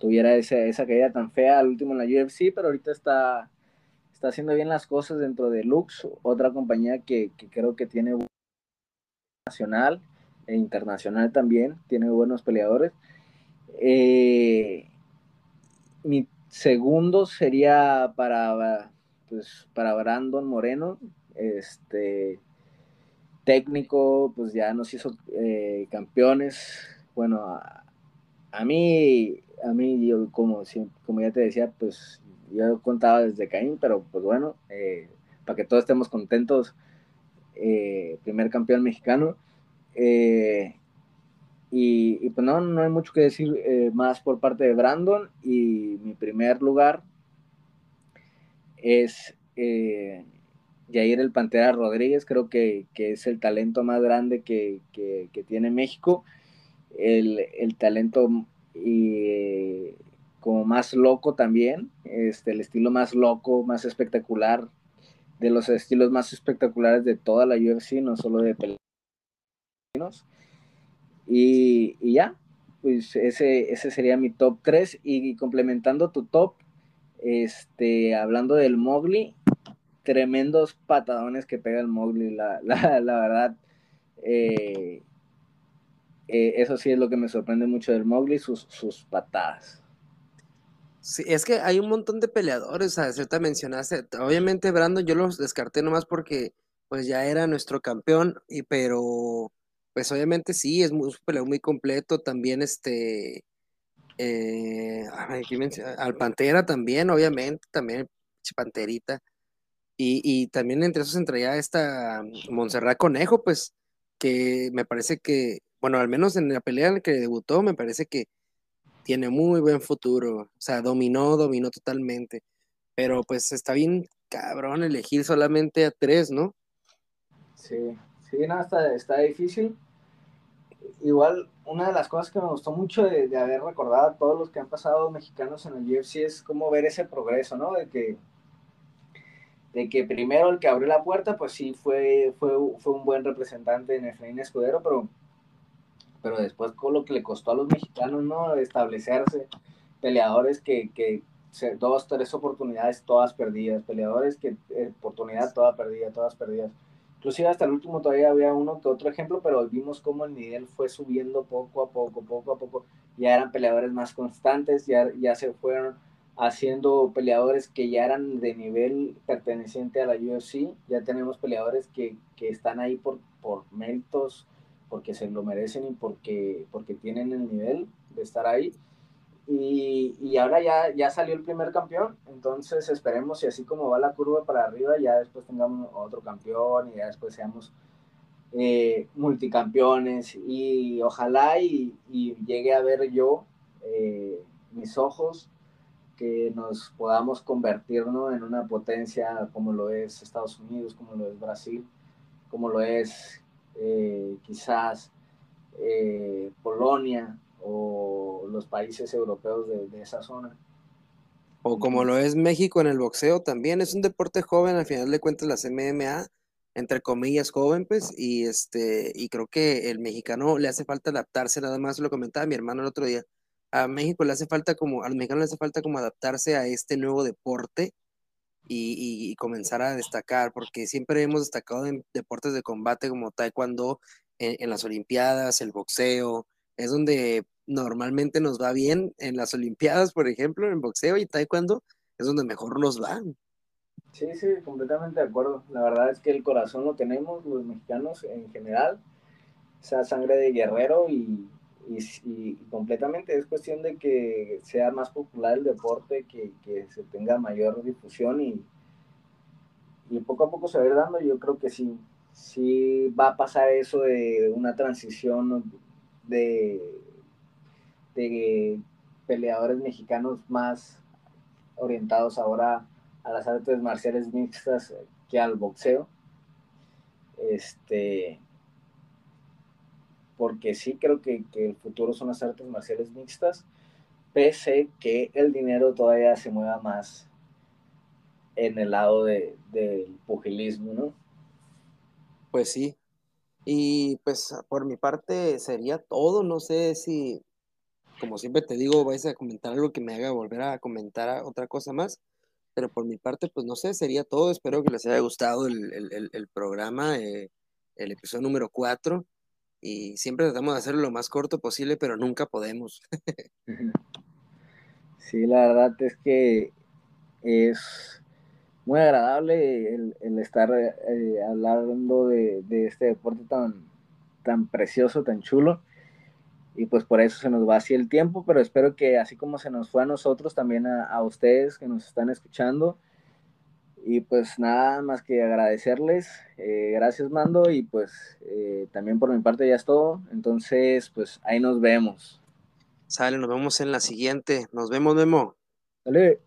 Speaker 1: tuviera esa, esa caída tan fea al último en la UFC, pero ahorita está, está haciendo bien las cosas dentro de Lux, otra compañía que, que creo que tiene nacional e internacional también, tiene buenos peleadores. Eh, mi segundo sería para, pues, para Brandon Moreno, este técnico, pues ya nos hizo eh, campeones. Bueno, a, mí, a mí, yo como, como ya te decía, pues yo contaba desde Caín, pero pues bueno, eh, para que todos estemos contentos, primer campeón mexicano. Eh, y, pues no, no hay mucho que decir eh, más por parte de Brandon. Y mi primer lugar es eh, Jair el Pantera Rodríguez. Creo que, es el talento más grande que, tiene México. El, talento y como más loco también. Este, el estilo más loco, más espectacular. De los estilos más espectaculares de toda la UFC, no solo de peleas y, ya, pues ese, ese sería mi top 3. Y, complementando tu top, este, hablando del Mowgli, tremendos patadones que pega el Mowgli, la, [laughs] verdad. Eh, eh, eso sí es lo que me sorprende mucho del Mowgli, sus, sus patadas.
Speaker 2: Sí, es que hay un montón de peleadores, sea, te mencionaste, obviamente Brandon yo los descarté nomás porque pues ya era nuestro campeón, y pero pues obviamente sí, es un muy completo. También este. Eh, al Pantera también, obviamente, también Panterita. Y, y también entre esos entraría esta Montserrat Conejo, pues, que me parece que, bueno, al menos en la pelea en la que debutó, me parece que tiene muy buen futuro. O sea, dominó, dominó totalmente. Pero pues está bien cabrón elegir solamente a tres, ¿no?
Speaker 1: Sí, sí, no, está, está difícil igual una de las cosas que me gustó mucho de, haber recordado a todos los que han pasado mexicanos en el UFC es cómo ver ese progreso, ¿no? De que de que primero el que abrió la puerta, pues sí fue, fue, fue un buen representante en Efraín Escudero, pero, pero después con lo que le costó a los mexicanos, ¿no? Establecerse, peleadores que, que dos, tres oportunidades todas perdidas, peleadores que eh, oportunidad toda perdida, todas perdidas. Inclusive hasta el último todavía había uno que otro ejemplo, pero vimos cómo el nivel fue subiendo poco a poco, poco a poco. Ya eran peleadores más constantes, ya, ya se fueron haciendo peleadores que ya eran de nivel perteneciente a la UFC. Ya tenemos peleadores que, que están ahí por, por méritos, porque se lo merecen y porque, porque tienen el nivel de estar ahí. Y, y, ahora ya, ya salió el primer campeón, entonces esperemos y así como va la curva para arriba, ya después tengamos otro campeón y ya después seamos eh, multicampeones y ojalá y, llegue a ver yo eh, mis ojos que nos podamos convertirnos en una potencia como lo es Estados Unidos, como lo es Brasil, como lo es eh, quizás eh, Polonia o los países europeos de, esa zona.
Speaker 2: O como lo es México en el boxeo también, es un deporte joven, al final de cuentas las MMA, entre comillas joven, pues, y este, y creo que el mexicano le hace falta adaptarse, nada más lo comentaba mi hermano el otro día, a México le hace falta como, a los mexicanos le hace falta como adaptarse a este nuevo deporte y, comenzar a destacar, porque siempre hemos destacado en deportes de combate como taekwondo, en, las Olimpiadas, el boxeo, es donde normalmente nos va bien en las Olimpiadas, por ejemplo, en boxeo y taekwondo, es donde mejor nos va.
Speaker 1: Sí, sí, completamente de acuerdo. La verdad es que el corazón lo tenemos los mexicanos en general, esa sangre de guerrero y, y, completamente es cuestión de que sea más popular el deporte, que, que se tenga mayor difusión y, y, poco a poco se va a ir dando. Yo creo que sí, sí va a pasar eso de una transición de, de peleadores mexicanos más orientados ahora a las artes marciales mixtas que al boxeo. Este, porque sí creo que, el futuro son las artes marciales mixtas, pese que el dinero todavía se mueva más en el lado del pugilismo, ¿no?
Speaker 2: Pues sí. Y pues por mi parte sería todo. No sé si, como siempre te digo, vais a comentar algo que me haga volver a comentar otra cosa más. Pero por mi parte, pues no sé, sería todo. Espero que les haya gustado el, programa, eh, el episodio número 4 y siempre tratamos de hacerlo lo más corto posible, pero nunca podemos.
Speaker 1: sí, la verdad es que es muy agradable el, estar eh, hablando de, este deporte tan, tan precioso, tan chulo. Y pues por eso se nos va así el tiempo, pero espero que así como se nos fue a nosotros, también a, a ustedes que nos están escuchando, y pues nada más que agradecerles. Eh, gracias, Mando. Y pues eh, también por mi parte ya es todo. Entonces, pues ahí nos vemos.
Speaker 2: Sale, nos vemos en la siguiente. Nos vemos, Memo.
Speaker 1: Dale.